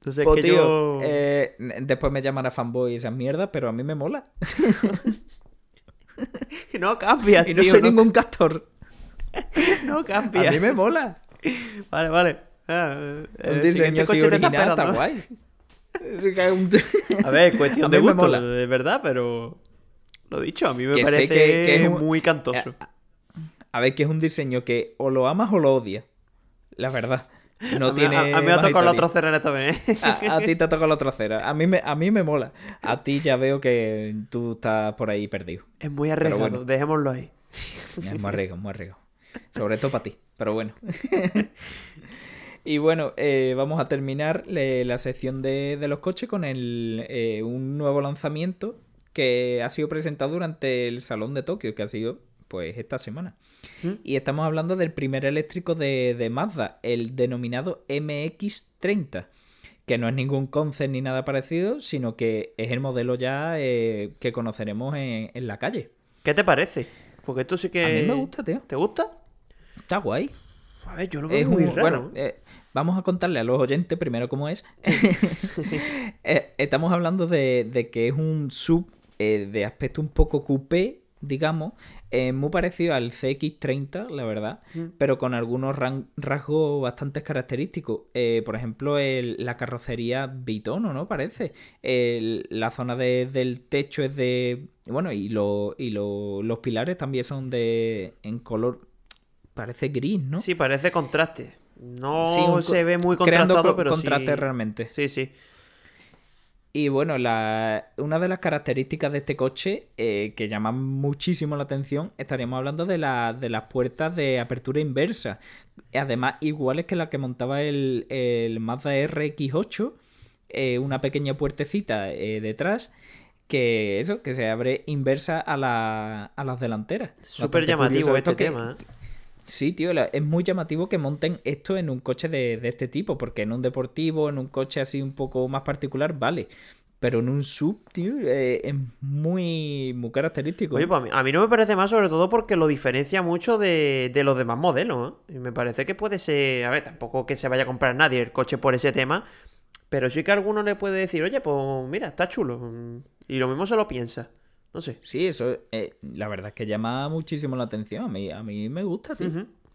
Entonces, Pues, que tío, yo... eh, después me llamará fanboy y esas mierdas, pero a mí me mola. No cambia, Y no tío, soy no, ningún castor. no cambia. A mí me mola. Vale, vale. Ah, eh, Un el diseño así original está guay. A ver, cuestión de gusto, de verdad, pero... Lo dicho, a mí me Que parece que- que es un- muy cantoso. A ver, que es un diseño que o lo amas o lo odias. La verdad. No a, mí, tiene. a- a mí me ha tocado la trocera en esta vez. ¿eh? A, a ti te ha tocado la trasera. A mí, me, a mí me mola. A ti ya veo que tú estás por ahí perdido. Es muy arriesgado, bueno. dejémoslo ahí. Es muy arriesgado, muy arriesgado. Sobre todo para ti, pero bueno. Y bueno, eh, vamos a terminar le- la sección de, de los coches con el, eh, un nuevo lanzamiento que ha sido presentado durante el Salón de Tokio, que ha sido pues esta semana. ¿Mm? Y estamos hablando del primer eléctrico de, de Mazda, el denominado MX30, que no es ningún concept ni nada parecido, sino que es el modelo ya eh, que conoceremos en, en la calle. ¿Qué te parece? Porque esto sí que... A mí me gusta, tío. ¿Te gusta? Está guay. A ver, yo lo veo Es muy un- raro. Bueno, eh, vamos a contarle a los oyentes primero cómo es. Eh, estamos hablando de, de que es un sub eh, de aspecto un poco coupé, digamos, eh, muy parecido al CX30, la verdad, Mm. pero con algunos rasgos bastante característicos. Eh, por ejemplo, el- la carrocería bitono, ¿no? Parece. El- la zona de- del techo es de... Bueno, y, lo- y lo- los pilares también son de... en color... Parece gris, ¿no? Sí, parece contraste. No Sí, un co- se ve muy contrastado, co- pero contraste sí... realmente. Sí, sí. Y bueno, la, una de las características de este coche eh, que llama muchísimo la atención, estaríamos hablando de, la- de las puertas de apertura inversa. Además, iguales que la que montaba el, el Mazda RX8, eh, una pequeña puertecita eh, detrás, que eso, que se abre inversa a, la- a las delanteras. Súper llamativo este que- tema. ¿eh? Sí, tío, es muy llamativo que monten esto en un coche de, de este tipo, porque en un deportivo, en un coche así un poco más particular, vale. Pero en un sub, tío, eh, es muy, muy característico. Pues a mí, a no me parece más, sobre todo porque lo diferencia mucho de, de los demás modelos. ¿eh? Y me parece que puede ser. A ver, tampoco que se vaya a comprar nadie el coche por ese tema. Pero sí que alguno le puede decir, oye, pues mira, está chulo. Y lo mismo se lo piensa. No sé. Sí, eso, eh, la verdad es que llama muchísimo la atención. A mí, a mí me gusta, tío.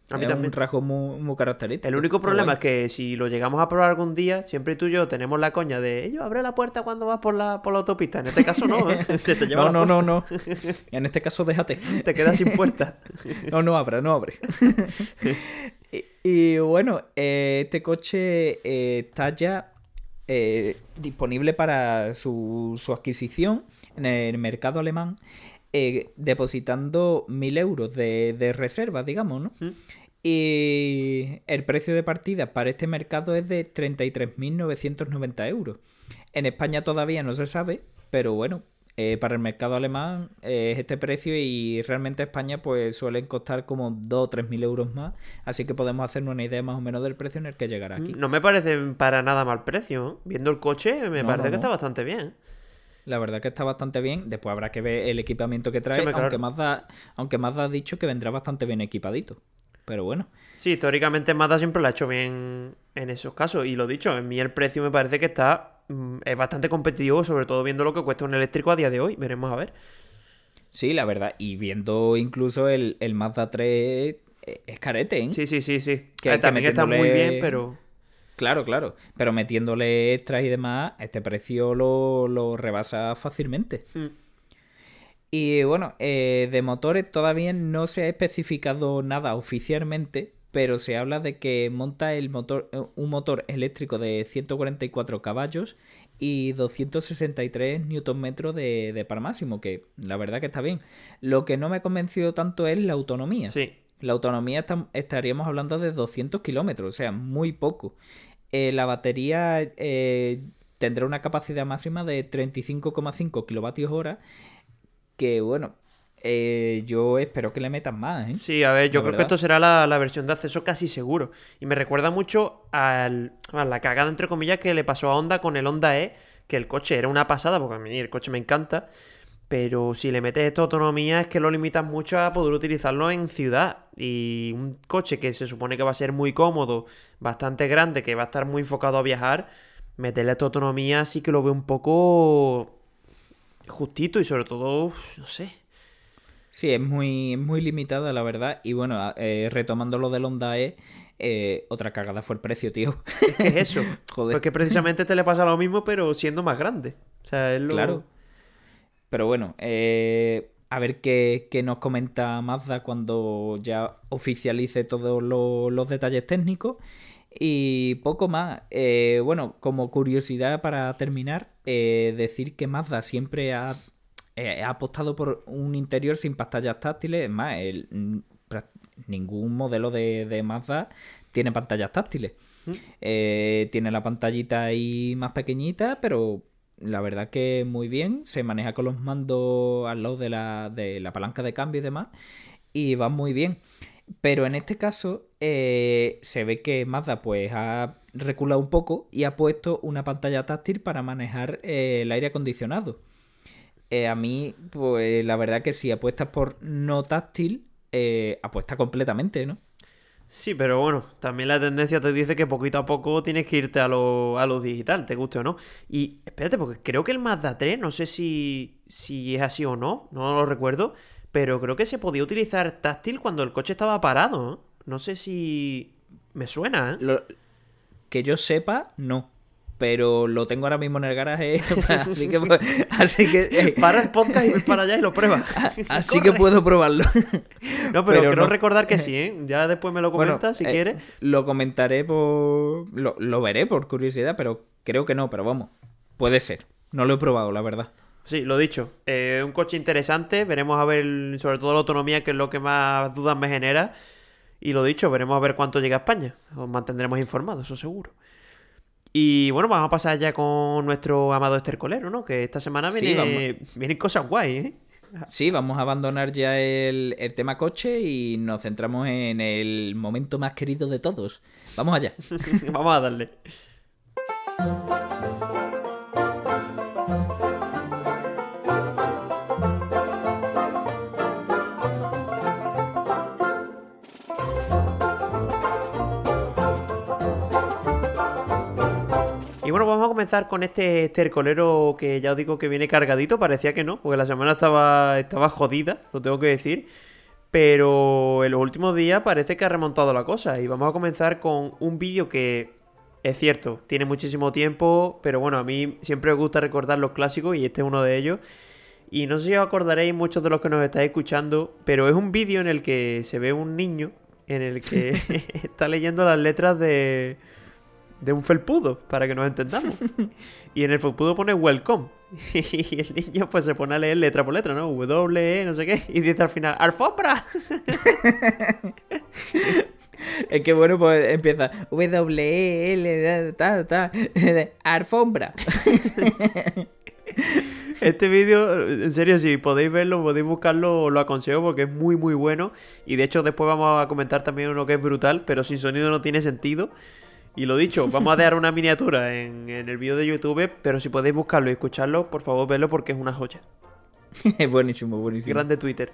A mí es también. un rasgo muy, muy característico. El único problema es que si lo llegamos a probar algún día, siempre tú y yo tenemos la coña de ellos abre la puerta cuando vas por la, por la autopista. En este caso no, ¿eh? se te lleva No, no, no, no. En este caso, déjate. te quedas sin puerta. No, no abre, no abre. y, y bueno, eh, este coche eh, está ya disponible para su, su adquisición en el mercado alemán, eh, depositando 1.000 euros de, de reserva, digamos, ¿no? ¿Mm? Y el precio de partida para este mercado es de 33.990 euros. En España todavía no se sabe, pero bueno, eh, para el mercado alemán eh, es este precio y realmente España pues suelen costar como 2 o 3 mil euros más, así que podemos hacernos una idea más o menos del precio en el que llegará aquí. No me parece para nada mal precio. ¿eh? Viendo el coche, me No, parece no, que está bastante bien. La verdad que está bastante bien, después habrá que ver el equipamiento que trae, Sí, claro. aunque, Mazda, aunque Mazda ha dicho que vendrá bastante bien equipadito. Pero bueno, Sí, históricamente Mazda siempre lo ha hecho bien en esos casos. Y lo dicho, en mí el precio me parece que está. mm, Es bastante competitivo, sobre todo viendo lo que cuesta un eléctrico a día de hoy. Veremos a ver. sí, la verdad, y viendo incluso el, el Mazda 3 eh, es carete, ¿eh? Sí, sí, sí, sí. Que- que también está muy bien, pero. Claro, claro. Pero metiéndole extras y demás, este precio lo, lo rebasa fácilmente. Mm. Y bueno, eh, de motores todavía no se ha especificado nada oficialmente, pero se habla de que monta el motor, eh, un motor eléctrico de 144 caballos y 263 Nm de, de par máximo, que la verdad que está bien. Lo que no me ha convencido tanto es la autonomía. Sí. La autonomía estaríamos hablando de 200 kilómetros, o sea, muy poco. Eh, la batería eh, tendrá una capacidad máxima de 35,5 kilovatios hora, que bueno, eh, yo espero que le metan más. ¿eh? Sí, a ver, yo creo que esto será la, versión de acceso casi seguro. Y me recuerda mucho al, a la cagada, entre comillas, que le pasó a Honda con el Honda E, que el coche era una pasada, porque a mí el coche me encanta. Pero si le metes esta autonomía es que lo limitas mucho a poder utilizarlo en ciudad. Y un coche que se supone que va a ser muy cómodo, bastante grande, que va a estar muy enfocado a viajar, meterle esta autonomía sí que lo veo un poco justito y sobre todo, no sé, Sí, es muy, muy limitada, la verdad. Y bueno, eh, retomando lo del Honda E, eh, otra cagada fue el precio, tío. ¿Qué es eso? Joder. Porque precisamente te le pasa lo mismo, pero siendo más grande. O sea, es lo... Claro. Pero bueno, eh, a ver qué, nos comenta Mazda cuando ya oficialice todos los detalles técnicos. Y poco más. bueno, como curiosidad para terminar, decir que Mazda siempre ha apostado por un interior sin pantallas táctiles. Es más, ningún modelo de, Mazda tiene pantallas táctiles. Mm. Eh, tiene la pantallita ahí más pequeñita, pero la verdad que muy bien. Se maneja con los mandos al lado de la, de la palanca de cambio y demás. Y va muy bien. Pero en este caso eh, se ve que Mazda pues ha reculado un poco y ha puesto una pantalla táctil para manejar eh, el aire acondicionado. Eh, a mí, pues la verdad que si apuestas por no táctil, apuesta completamente, ¿no? Sí, pero bueno, también la tendencia te dice que poquito a poco tienes que irte a lo, a lo digital, te guste o no. Y espérate, porque creo que el Mazda 3, no sé si, si es así o no, no lo recuerdo, pero creo que se podía utilizar táctil cuando el coche estaba parado. ¿no? Sé si me suena, ¿eh? Lo... Que yo sepa, no pero lo tengo ahora mismo en el garaje. así que, pues, así que eh, para el podcast y para allá y lo pruebas. así que puedo probarlo. no, pero, quiero recordar que sí, ¿eh? Ya después me lo comentas si eh, quieres. Lo comentaré por. Lo, veré por curiosidad, pero creo que no, pero vamos. Puede ser. No lo he probado, la verdad. Sí, lo dicho. Eh, un coche interesante. Veremos a ver, sobre todo la autonomía, que es lo que más dudas me genera. Y lo dicho, veremos a ver cuánto llega a España. Os mantendremos informados, eso seguro. Y bueno, vamos a pasar ya con nuestro amado estercolero, ¿no? Que esta semana viene, vienen cosas guay, ¿eh? Sí, vamos a abandonar ya el, el, tema coche y nos centramos en el momento más querido de todos. Vamos allá. vamos a darle. Y bueno, vamos a comenzar con este estercolero que ya os digo que viene cargadito, parecía que no, porque la semana estaba, estaba jodida, lo tengo que decir. Pero en los últimos días parece que ha remontado la cosa. Y vamos a comenzar con un vídeo que es cierto, tiene muchísimo tiempo, pero bueno, a mí siempre me gusta recordar los clásicos y este es uno de ellos. Y no sé si os acordaréis muchos de los que nos estáis escuchando, pero es un vídeo en el que se ve un niño en el que está leyendo las letras de, de un felpudo, para que nos entendamos. y en el felpudo pone welcome. y el niño pues se pone a leer letra por letra, ¿no? W, E, no sé qué. Y dice al final, ¡alfombra! es que bueno, pues empieza W, E, L, ta, ta, alfombra. Este vídeo, en serio, si podéis verlo, podéis buscarlo, lo aconsejo porque es muy, muy bueno. Y de hecho, después vamos a comentar también uno que es brutal, pero sin sonido no tiene sentido. Y lo dicho, vamos a dejar una miniatura en, el vídeo de YouTube, pero si podéis buscarlo y escucharlo, por favor, verlo porque es una joya. Es buenísimo, buenísimo. Grande Twitter.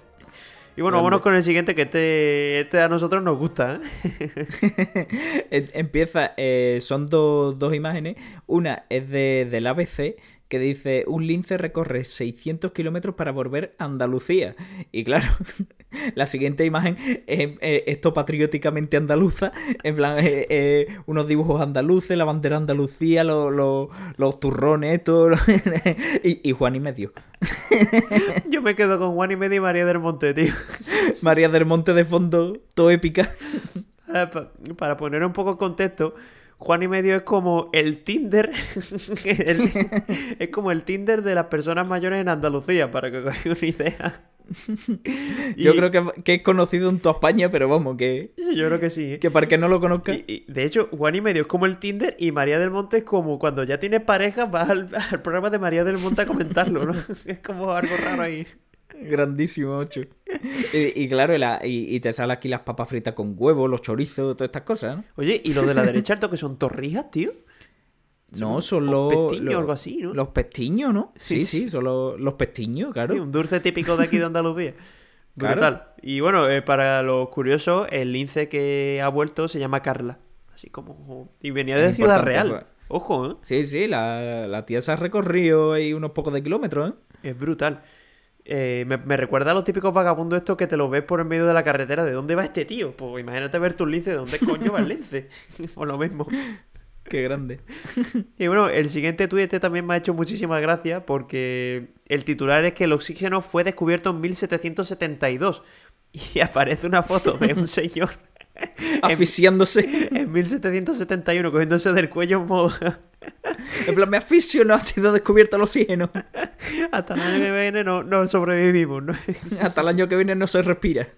Y bueno, vámonos con el siguiente, que este, este a nosotros nos gusta. ¿eh? Em, empieza, eh, son dos, imágenes. Una es de, del ABC, que dice, un lince recorre 600 kilómetros para volver a Andalucía. Y claro, La siguiente imagen es eh, esto patrióticamente andaluza, en plan, eh, eh, unos dibujos andaluces, la bandera Andalucía, los, los, los turrones, esto, y, y Juan y medio. Yo me quedo con Juan y medio y María del Monte, tío. María del Monte de fondo, todo épica. Para, pa- para poner un poco en contexto, Juan y medio es como el Tinder. el- es como el Tinder de las personas mayores en Andalucía, para que os hagáis una idea. Yo Y- creo que, que es conocido en toda España, pero vamos, que, Yo creo que sí. ¿eh? que para que no lo conozca. Y, y, de hecho, Juan y medio es como el Tinder y María del Monte es como cuando ya tienes pareja, vas al, al programa de María del Monte a comentarlo, ¿no? es como algo raro ahí. Grandísimo, ocho. Y, y claro, y, la- y- y te sale aquí las papas fritas con huevo, los chorizos, todas estas cosas, ¿no? Oye, ¿y los de la derecha, esto que son torrijas, tío? No, son los. pestiños los- algo así, ¿no? Los pestiños, ¿no? Sí, Sí, son los, los pestiños, claro. Sí, un dulce típico de aquí de Andalucía. Claro. Brutal. Y bueno, eh, para los curiosos, el lince que ha vuelto se llama Carla. Así como... Y venía de Es Ciudad Real. fue- Ojo, ¿eh? Sí, sí, la, la tía se ha recorrido ahí unos pocos de kilómetros, ¿eh? Es brutal. Eh, me, me recuerda a los típicos vagabundos estos que te los ves por en medio de la carretera. ¿De dónde va este tío? Pues imagínate ver tu lince. ¿De dónde coño va el lince? Por lo mismo. Qué grande. Y bueno, el siguiente tuit este también me ha hecho muchísimas gracias porque el titular es que el oxígeno fue descubierto en 1772 y aparece una foto de un señor Asfixiándose. en 1771 cogiéndose del cuello en modo En plan, me asfixio, no ha sido descubierto el oxígeno. hasta el año que viene no, no sobrevivimos, ¿no? Hasta el año que viene no se respira.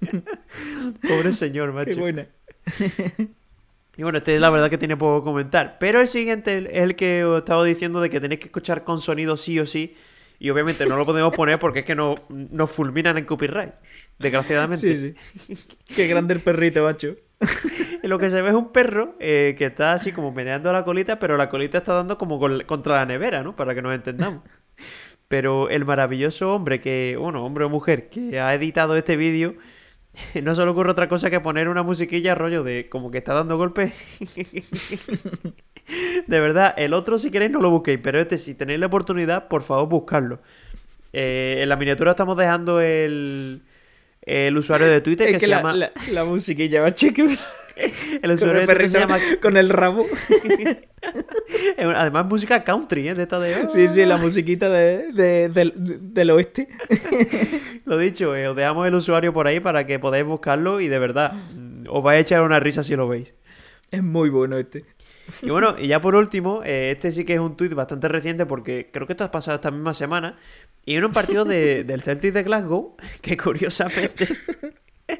Pobre señor, Qué macho. buena. Y bueno, este la verdad que tiene poco que comentar. Pero el siguiente es el que os estaba diciendo de que tenéis que escuchar con sonido sí o sí. Y obviamente no lo podemos poner porque es que no, nos fulminan en copyright. Desgraciadamente. Sí, sí. Qué grande el perrito, macho. Y lo que se ve es un perro eh, que está así como meneando la colita, pero la colita está dando como con- contra la nevera, ¿no? Para que nos entendamos. Pero el maravilloso hombre que, bueno, hombre o mujer que ha editado este vídeo, no se le ocurre otra cosa que poner una musiquilla rollo de como que está dando golpes. De verdad, el otro si queréis no lo busquéis, pero este si tenéis la oportunidad, por favor buscarlo. Eh, en la miniatura estamos dejando el, el usuario de Twitter Es que, que se la, llama... la, la musiquilla, macho, que... El usuario de Twitter se llama con el rabo. Además, música country, ¿eh? De esta de. Sí, sí, la musiquita de, de- del, del oeste. Lo dicho, eh, os dejamos el usuario por ahí para que podáis buscarlo y de verdad, os vais a echar una risa si lo veis. Es muy bueno este. Y bueno, y ya por último, eh, este sí que es un tuit bastante reciente porque creo que esto ha pasado esta misma semana. Y en un partido de- del Celtic de Glasgow, que curiosamente eh,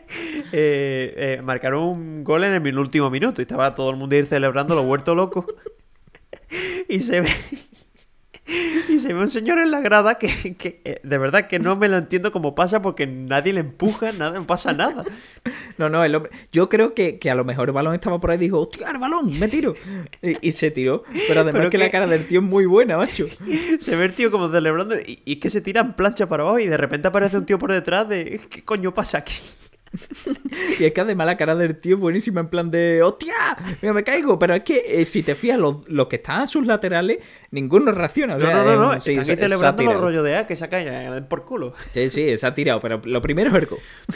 eh, marcaron un gol en el último minuto y estaba todo el mundo ahí celebrando, lo vuelto loco. y se ve. Y se ve un señor en la grada que, que, eh, de verdad que no me lo entiendo cómo pasa porque nadie le empuja, nada, no pasa nada. No, no, el hombre. Yo creo que, que a lo mejor el balón estaba por ahí y dijo, hostia, el balón, me tiro. Y, y se tiró. Pero además Pero es que que- la cara del tío es muy buena, macho. Se ve el tío como celebrando y, y que se tira en plancha para abajo y de repente aparece un tío por detrás de ¿qué coño pasa aquí? Y es que además la cara del tío es buenísima, en plan de, hostia, mira, me caigo. Pero es que eh, si te fías, los, los que están a sus laterales, ninguno reacciona. O No, sea, no, no, no, eh, sí, están se- se ha celebrando los rollos de A que saca ya den por culo. Sí, sí, se ha tirado, pero lo primero es.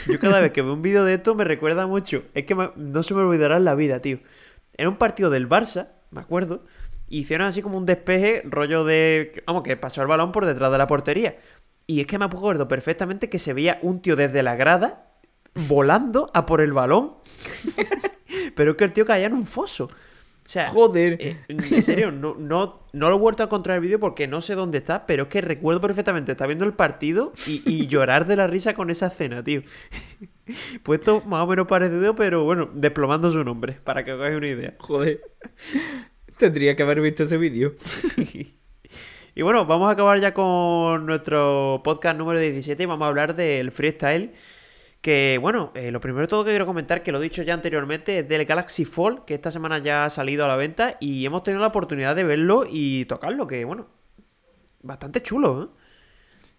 Yo cada vez que veo un vídeo de esto me recuerda mucho. Es que me- no se me olvidará en la vida, tío. Era un partido del Barça, me acuerdo. Hicieron así como un despeje, rollo de. Vamos, que pasó el balón por detrás de la portería. Y es que me acuerdo perfectamente que se veía un tío desde la grada volando a por el balón. Pero es que el tío caía en un foso. O sea, Joder. eh, en serio, no, no, no lo he vuelto a encontrar el vídeo porque no sé dónde está, pero es que recuerdo perfectamente estar viendo el partido y, y llorar de la risa con esa escena, tío. Puesto más o menos parecido, pero bueno, desplomando su nombre, para que hagáis una idea. Joder. Tendría que haber visto ese vídeo. Y bueno, vamos a acabar ya con nuestro podcast número 17 y vamos a hablar del freestyle. Que bueno, eh, lo primero de todo que quiero comentar, que lo he dicho ya anteriormente, es del Galaxy Fall, que esta semana ya ha salido a la venta y hemos tenido la oportunidad de verlo y tocarlo, que bueno, bastante chulo, ¿eh?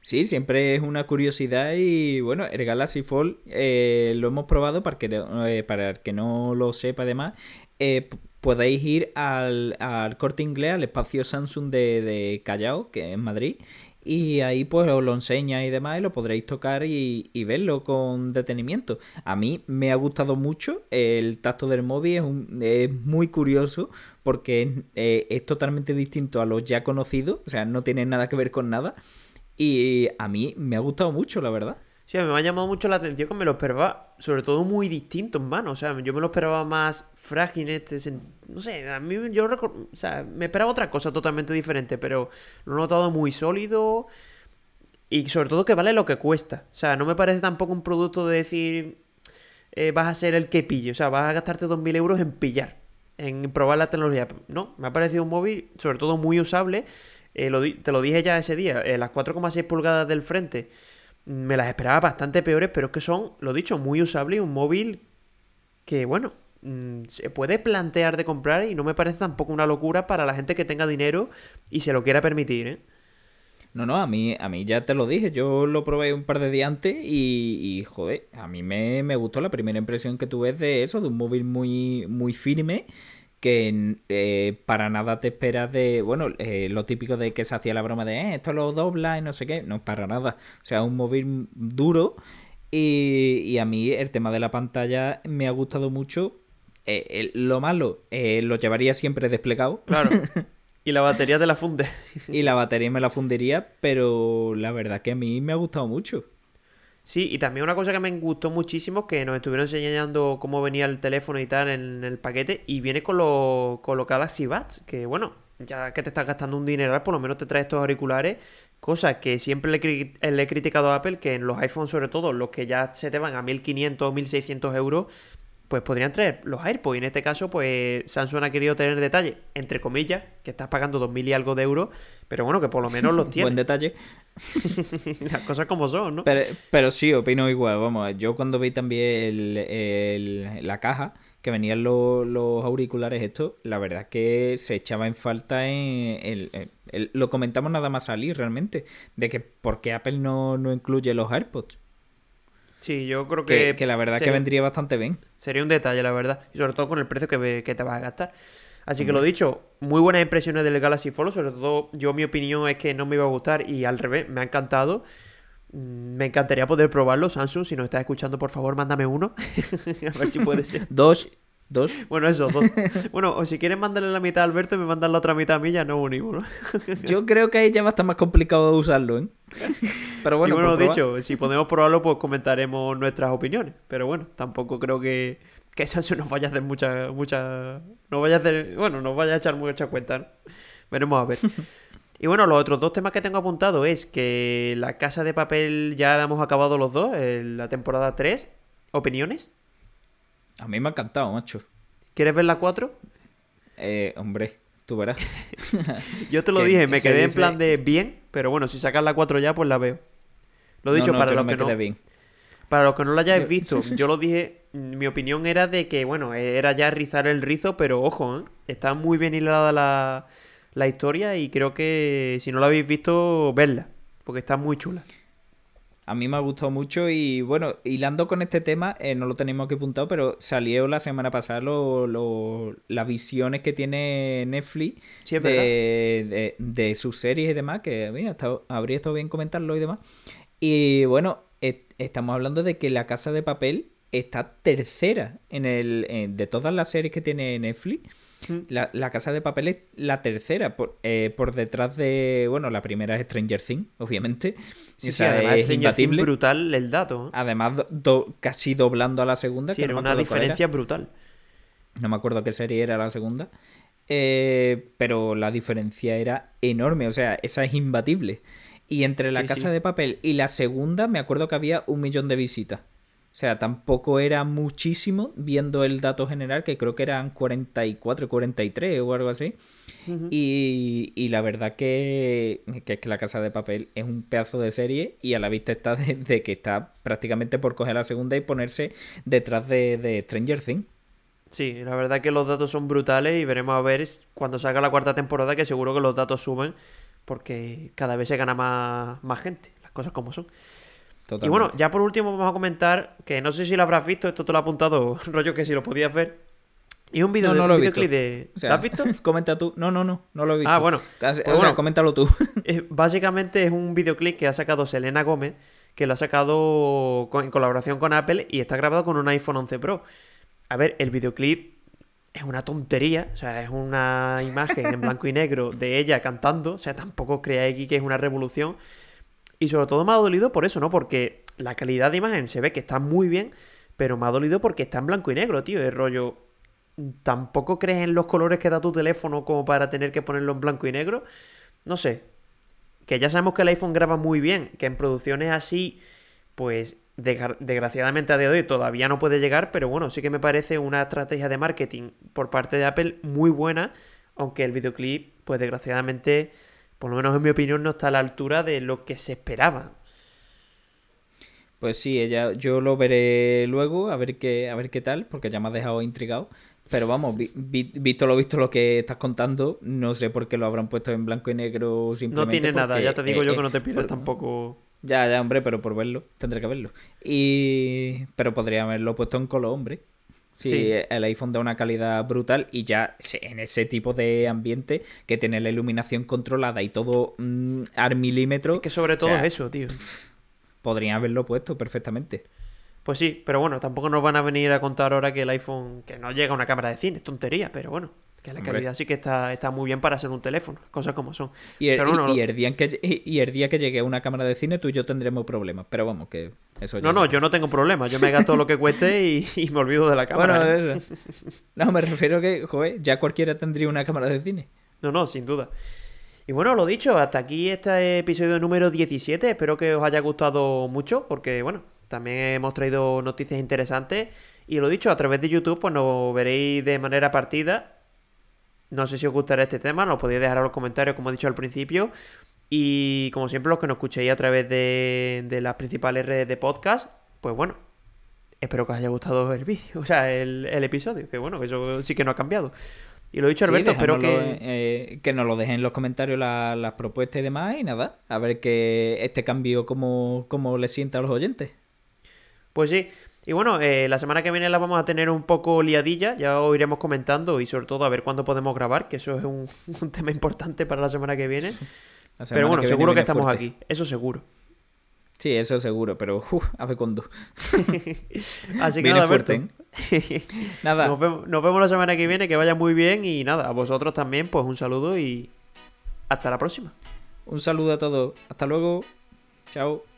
Sí, siempre es una curiosidad y bueno, el Galaxy Fall eh, lo hemos probado para que, eh, para el que no lo sepa además, eh, podéis ir al, al corte inglés, al espacio Samsung de, de Callao, que es en Madrid, y ahí pues os lo enseña y demás y lo podréis tocar y, verlo con detenimiento. A mí me ha gustado mucho, el tacto del móvil es, un, es muy curioso porque eh, es, totalmente distinto a los ya conocidos, o sea, no tiene nada que ver con nada y a mí me ha gustado mucho, la verdad. Sí, me ha llamado mucho la atención que me lo esperaba, sobre todo muy distinto en mano. O sea, yo me lo esperaba más frágil en este No sé, a mí yo o sea, me esperaba otra cosa totalmente diferente, pero lo he notado muy sólido y sobre todo que vale lo que cuesta. O sea, no me parece tampoco un producto de decir eh, vas a ser el que pille. O sea, vas a gastarte 2.000 euros en pillar, en probar la tecnología. No, me ha parecido un móvil sobre todo muy usable. Eh, te lo dije ya ese día, eh, las 4,6 pulgadas del frente me las esperaba bastante peores, pero es que son, lo dicho, muy usables y un móvil que, bueno, mm, se puede plantear de comprar y no me parece tampoco una locura para la gente que tenga dinero y se lo quiera permitir, ¿eh? No, no, a mí, a mí ya te lo dije, yo lo probé un par de días antes y, y joder, a mí me, me, gustó la primera impresión que tuve de eso, de un móvil muy, muy firme que eh, para nada te esperas de, bueno, eh, lo típico de que se hacía la broma de, eh, esto lo dobla y no sé qué, no, para nada. O sea, un móvil duro y, a mí el tema de la pantalla me ha gustado mucho. lo malo, lo llevaría siempre desplegado. Claro. Y la batería te la funde. y la batería me la fundiría, pero la verdad que a mí me ha gustado mucho. Sí, y también una cosa que me gustó muchísimo que nos estuvieron enseñando cómo venía el teléfono y tal en el paquete y viene con, los con los Galaxy Buds, que bueno, ya que te estás gastando un dineral, por lo menos te trae estos auriculares, cosa que siempre le, le he criticado a Apple, que en los iPhones sobre todo, los que ya se te van a 1500 o 1600 euros, pues podrían traer los AirPods. Y en este caso, pues Samsung ha querido tener detalle, entre comillas, que estás pagando 2.000 y algo de euros, pero bueno, que por lo menos los tiene. Buen detalle. Las cosas como son, ¿no? Pero, sí, opino igual. Vamos, yo cuando vi también la caja, que venían los, auriculares estos, la verdad es que se echaba en falta en, lo comentamos nada más salir realmente, de que por qué Apple no, no incluye los AirPods. Sí, yo creo que... Que, la verdad que vendría bastante bien. Sería un detalle, la verdad. Y sobre todo con el precio que, que te vas a gastar. Así que lo dicho, muy buenas impresiones del Galaxy Fold. Sobre todo, yo mi opinión es que no me iba a gustar y al revés, me ha encantado. Mm, me encantaría poder probarlo, Samsung. Si nos estás escuchando, por favor, mándame uno. a ver si puede ser. Dos. ¿Dos? Bueno, eso, dos. bueno, o si quieres mandarle la mitad a Alberto y me mandas la otra mitad a mí, ya no uno. Yo creo que ahí ya va a estar más complicado de usarlo, ¿eh? Pero bueno, y bueno, dicho, si podemos probarlo, pues comentaremos nuestras opiniones. Pero bueno, tampoco creo que, que Samsung nos vaya a hacer mucha, mucha... Nos vaya a hacer... Bueno, nos vaya a echar mucha cuenta, ¿no? Veremos a ver. Y bueno, los otros dos temas que tengo apuntado es que la casa de papel ya la hemos acabado los dos, en la temporada 3. ¿Opiniones? A mí me ha encantado, macho. ¿Quieres ver la 4? Eh, hombre, tú verás. Yo te lo dije, me quedé en plan de bien, pero bueno, si sacas la 4 ya, pues la veo. Lo he dicho para los que no. Para los que no lo hayáis visto, yo lo dije, mi opinión era de que, bueno, era ya rizar el rizo, pero ojo, ¿eh? está muy bien hilada la, la historia y creo que si no la habéis visto, verla, porque está muy chula. A mí me ha gustado mucho y bueno, hilando con este tema, eh, no lo tenemos que apuntado, pero salió la semana pasada lo, las visiones que tiene Netflix de, de, sus series y demás, que habría estado bien comentarlo y demás. Y bueno, estamos hablando de que La Casa de Papel está tercera en el de todas las series que tiene Netflix la, Casa de Papel es la tercera, por, eh, por detrás de. Bueno, la primera es Stranger Things, obviamente. Sí, es Stranger brutal el dato. Además, casi doblando a la segunda. que era una diferencia brutal. No me acuerdo qué serie era la segunda. Eh, pero la diferencia era enorme, o sea, esa es imbatible. Y entre la Casa de Papel y la segunda, me acuerdo que había un millón de visitas. O sea, tampoco era muchísimo viendo el dato general, que creo que eran 44, 43 o algo así. y, la verdad que, que, es que La Casa de Papel es un pedazo de serie y a la vista está de, que está prácticamente por coger la segunda y ponerse detrás de, Stranger Things. Sí, la verdad que los datos son brutales y veremos a ver cuando salga la cuarta temporada que seguro que los datos suben porque cada vez se gana más, más gente, las cosas como son. Y bueno, ya por último vamos a comentar, que no sé si lo habrás visto, esto te lo he apuntado, rollo que si lo podías ver, Y un video No, no de, lo he visto. de. O sea, ¿Lo has visto? comenta tú. No, no, no, no lo he visto. Ah, bueno. O sea, Pues o sea, bueno. coméntalo tú. Básicamente es un videoclip que ha sacado Selena Gómez, que lo ha sacado con- en colaboración con Apple y está grabado con un iPhone 11 Pro. A ver, el videoclip es una tontería, o sea, es una imagen en blanco y negro de ella cantando, o sea, tampoco creáis que es una revolución. Y sobre todo me ha dolido por eso, ¿no? Porque la calidad de imagen se ve que está muy bien, pero me ha dolido porque está en blanco y negro, tío. Es rollo. ¿Tampoco crees en los colores que da tu teléfono como para tener que ponerlo en blanco y negro? No sé. Que ya sabemos que el iPhone graba muy bien, que en producciones así, pues desgra- desgraciadamente a día de hoy todavía no puede llegar, pero bueno, sí que me parece una estrategia de marketing por parte de Apple muy buena, aunque el videoclip, pues desgraciadamente, por lo menos en mi opinión, no está a la altura de lo que se esperaba. Pues sí, ella, yo lo veré luego, a ver qué, a ver qué tal, porque ya me has dejado intrigado. Pero vamos, vi- vi- visto lo visto lo que estás contando, no sé por qué lo habrán puesto en blanco y negro No simplemente. tiene nada, ya te digo eh, yo eh, que no te pierdas tampoco. Ya, ya, hombre, pero por verlo, tendré que verlo. Y... Pero podría haberlo puesto en color, hombre. Sí, Sí. el iPhone da una calidad brutal y ya en ese tipo de ambiente que tiene la iluminación controlada y todo mm, al milímetro, Es que sobre todo sea, es eso, tío. podrían haberlo puesto perfectamente. Pues sí, pero bueno, tampoco nos van a venir a contar ahora que el iPhone, que no llega a una cámara de cine, es tontería, pero bueno, que la Hombre. calidad sí que está, está muy bien para ser un teléfono, cosas como son. Y el, Pero y- bueno, y el día en que, y- y el día que llegue a una cámara de cine, tú y yo tendremos problemas. Pero vamos, que eso ya. No, no, yo no tengo problema, yo me gasto lo que cueste y, y me olvido de la cámara. Bueno, ¿eh? eso. No, me refiero que, joder, ya cualquiera tendría una cámara de cine. No, no, sin duda. Y bueno, lo dicho, hasta aquí este episodio número 17. Espero que os haya gustado mucho, porque bueno, también hemos traído noticias interesantes. Y lo dicho, a través de YouTube, pues nos veréis de manera partida. No sé si os gustará este tema, lo podéis dejar en los comentarios, como he dicho al principio. Y como siempre, los que nos escuchéis a través de, de las principales redes de podcast, pues bueno, espero que os haya gustado el vídeo, o sea, el, el episodio, que bueno, que eso sí que no ha cambiado. Y lo dicho, Sí, Alberto, espero que... eh, que nos lo dejen en los comentarios la- las propuestas y demás. Y nada, a ver que este cambio, cómo, cómo le sienta a los oyentes. Pues sí. Y bueno, eh, la semana que viene la vamos a tener un poco liadilla, ya os iremos comentando y sobre todo a ver cuándo podemos grabar, que eso es un, un tema importante para la semana que viene. Pero bueno, que viene seguro que estamos fuerte. aquí, eso seguro. Sí, eso seguro, pero uf, a ver cuándo. Así que Viene nada, fuerte, Alberto. Nada, Nos vemos, nos vemos la semana que viene, que vaya muy bien y nada, a vosotros también, pues un saludo y hasta la próxima. un saludo a todos. Hasta luego. Chao.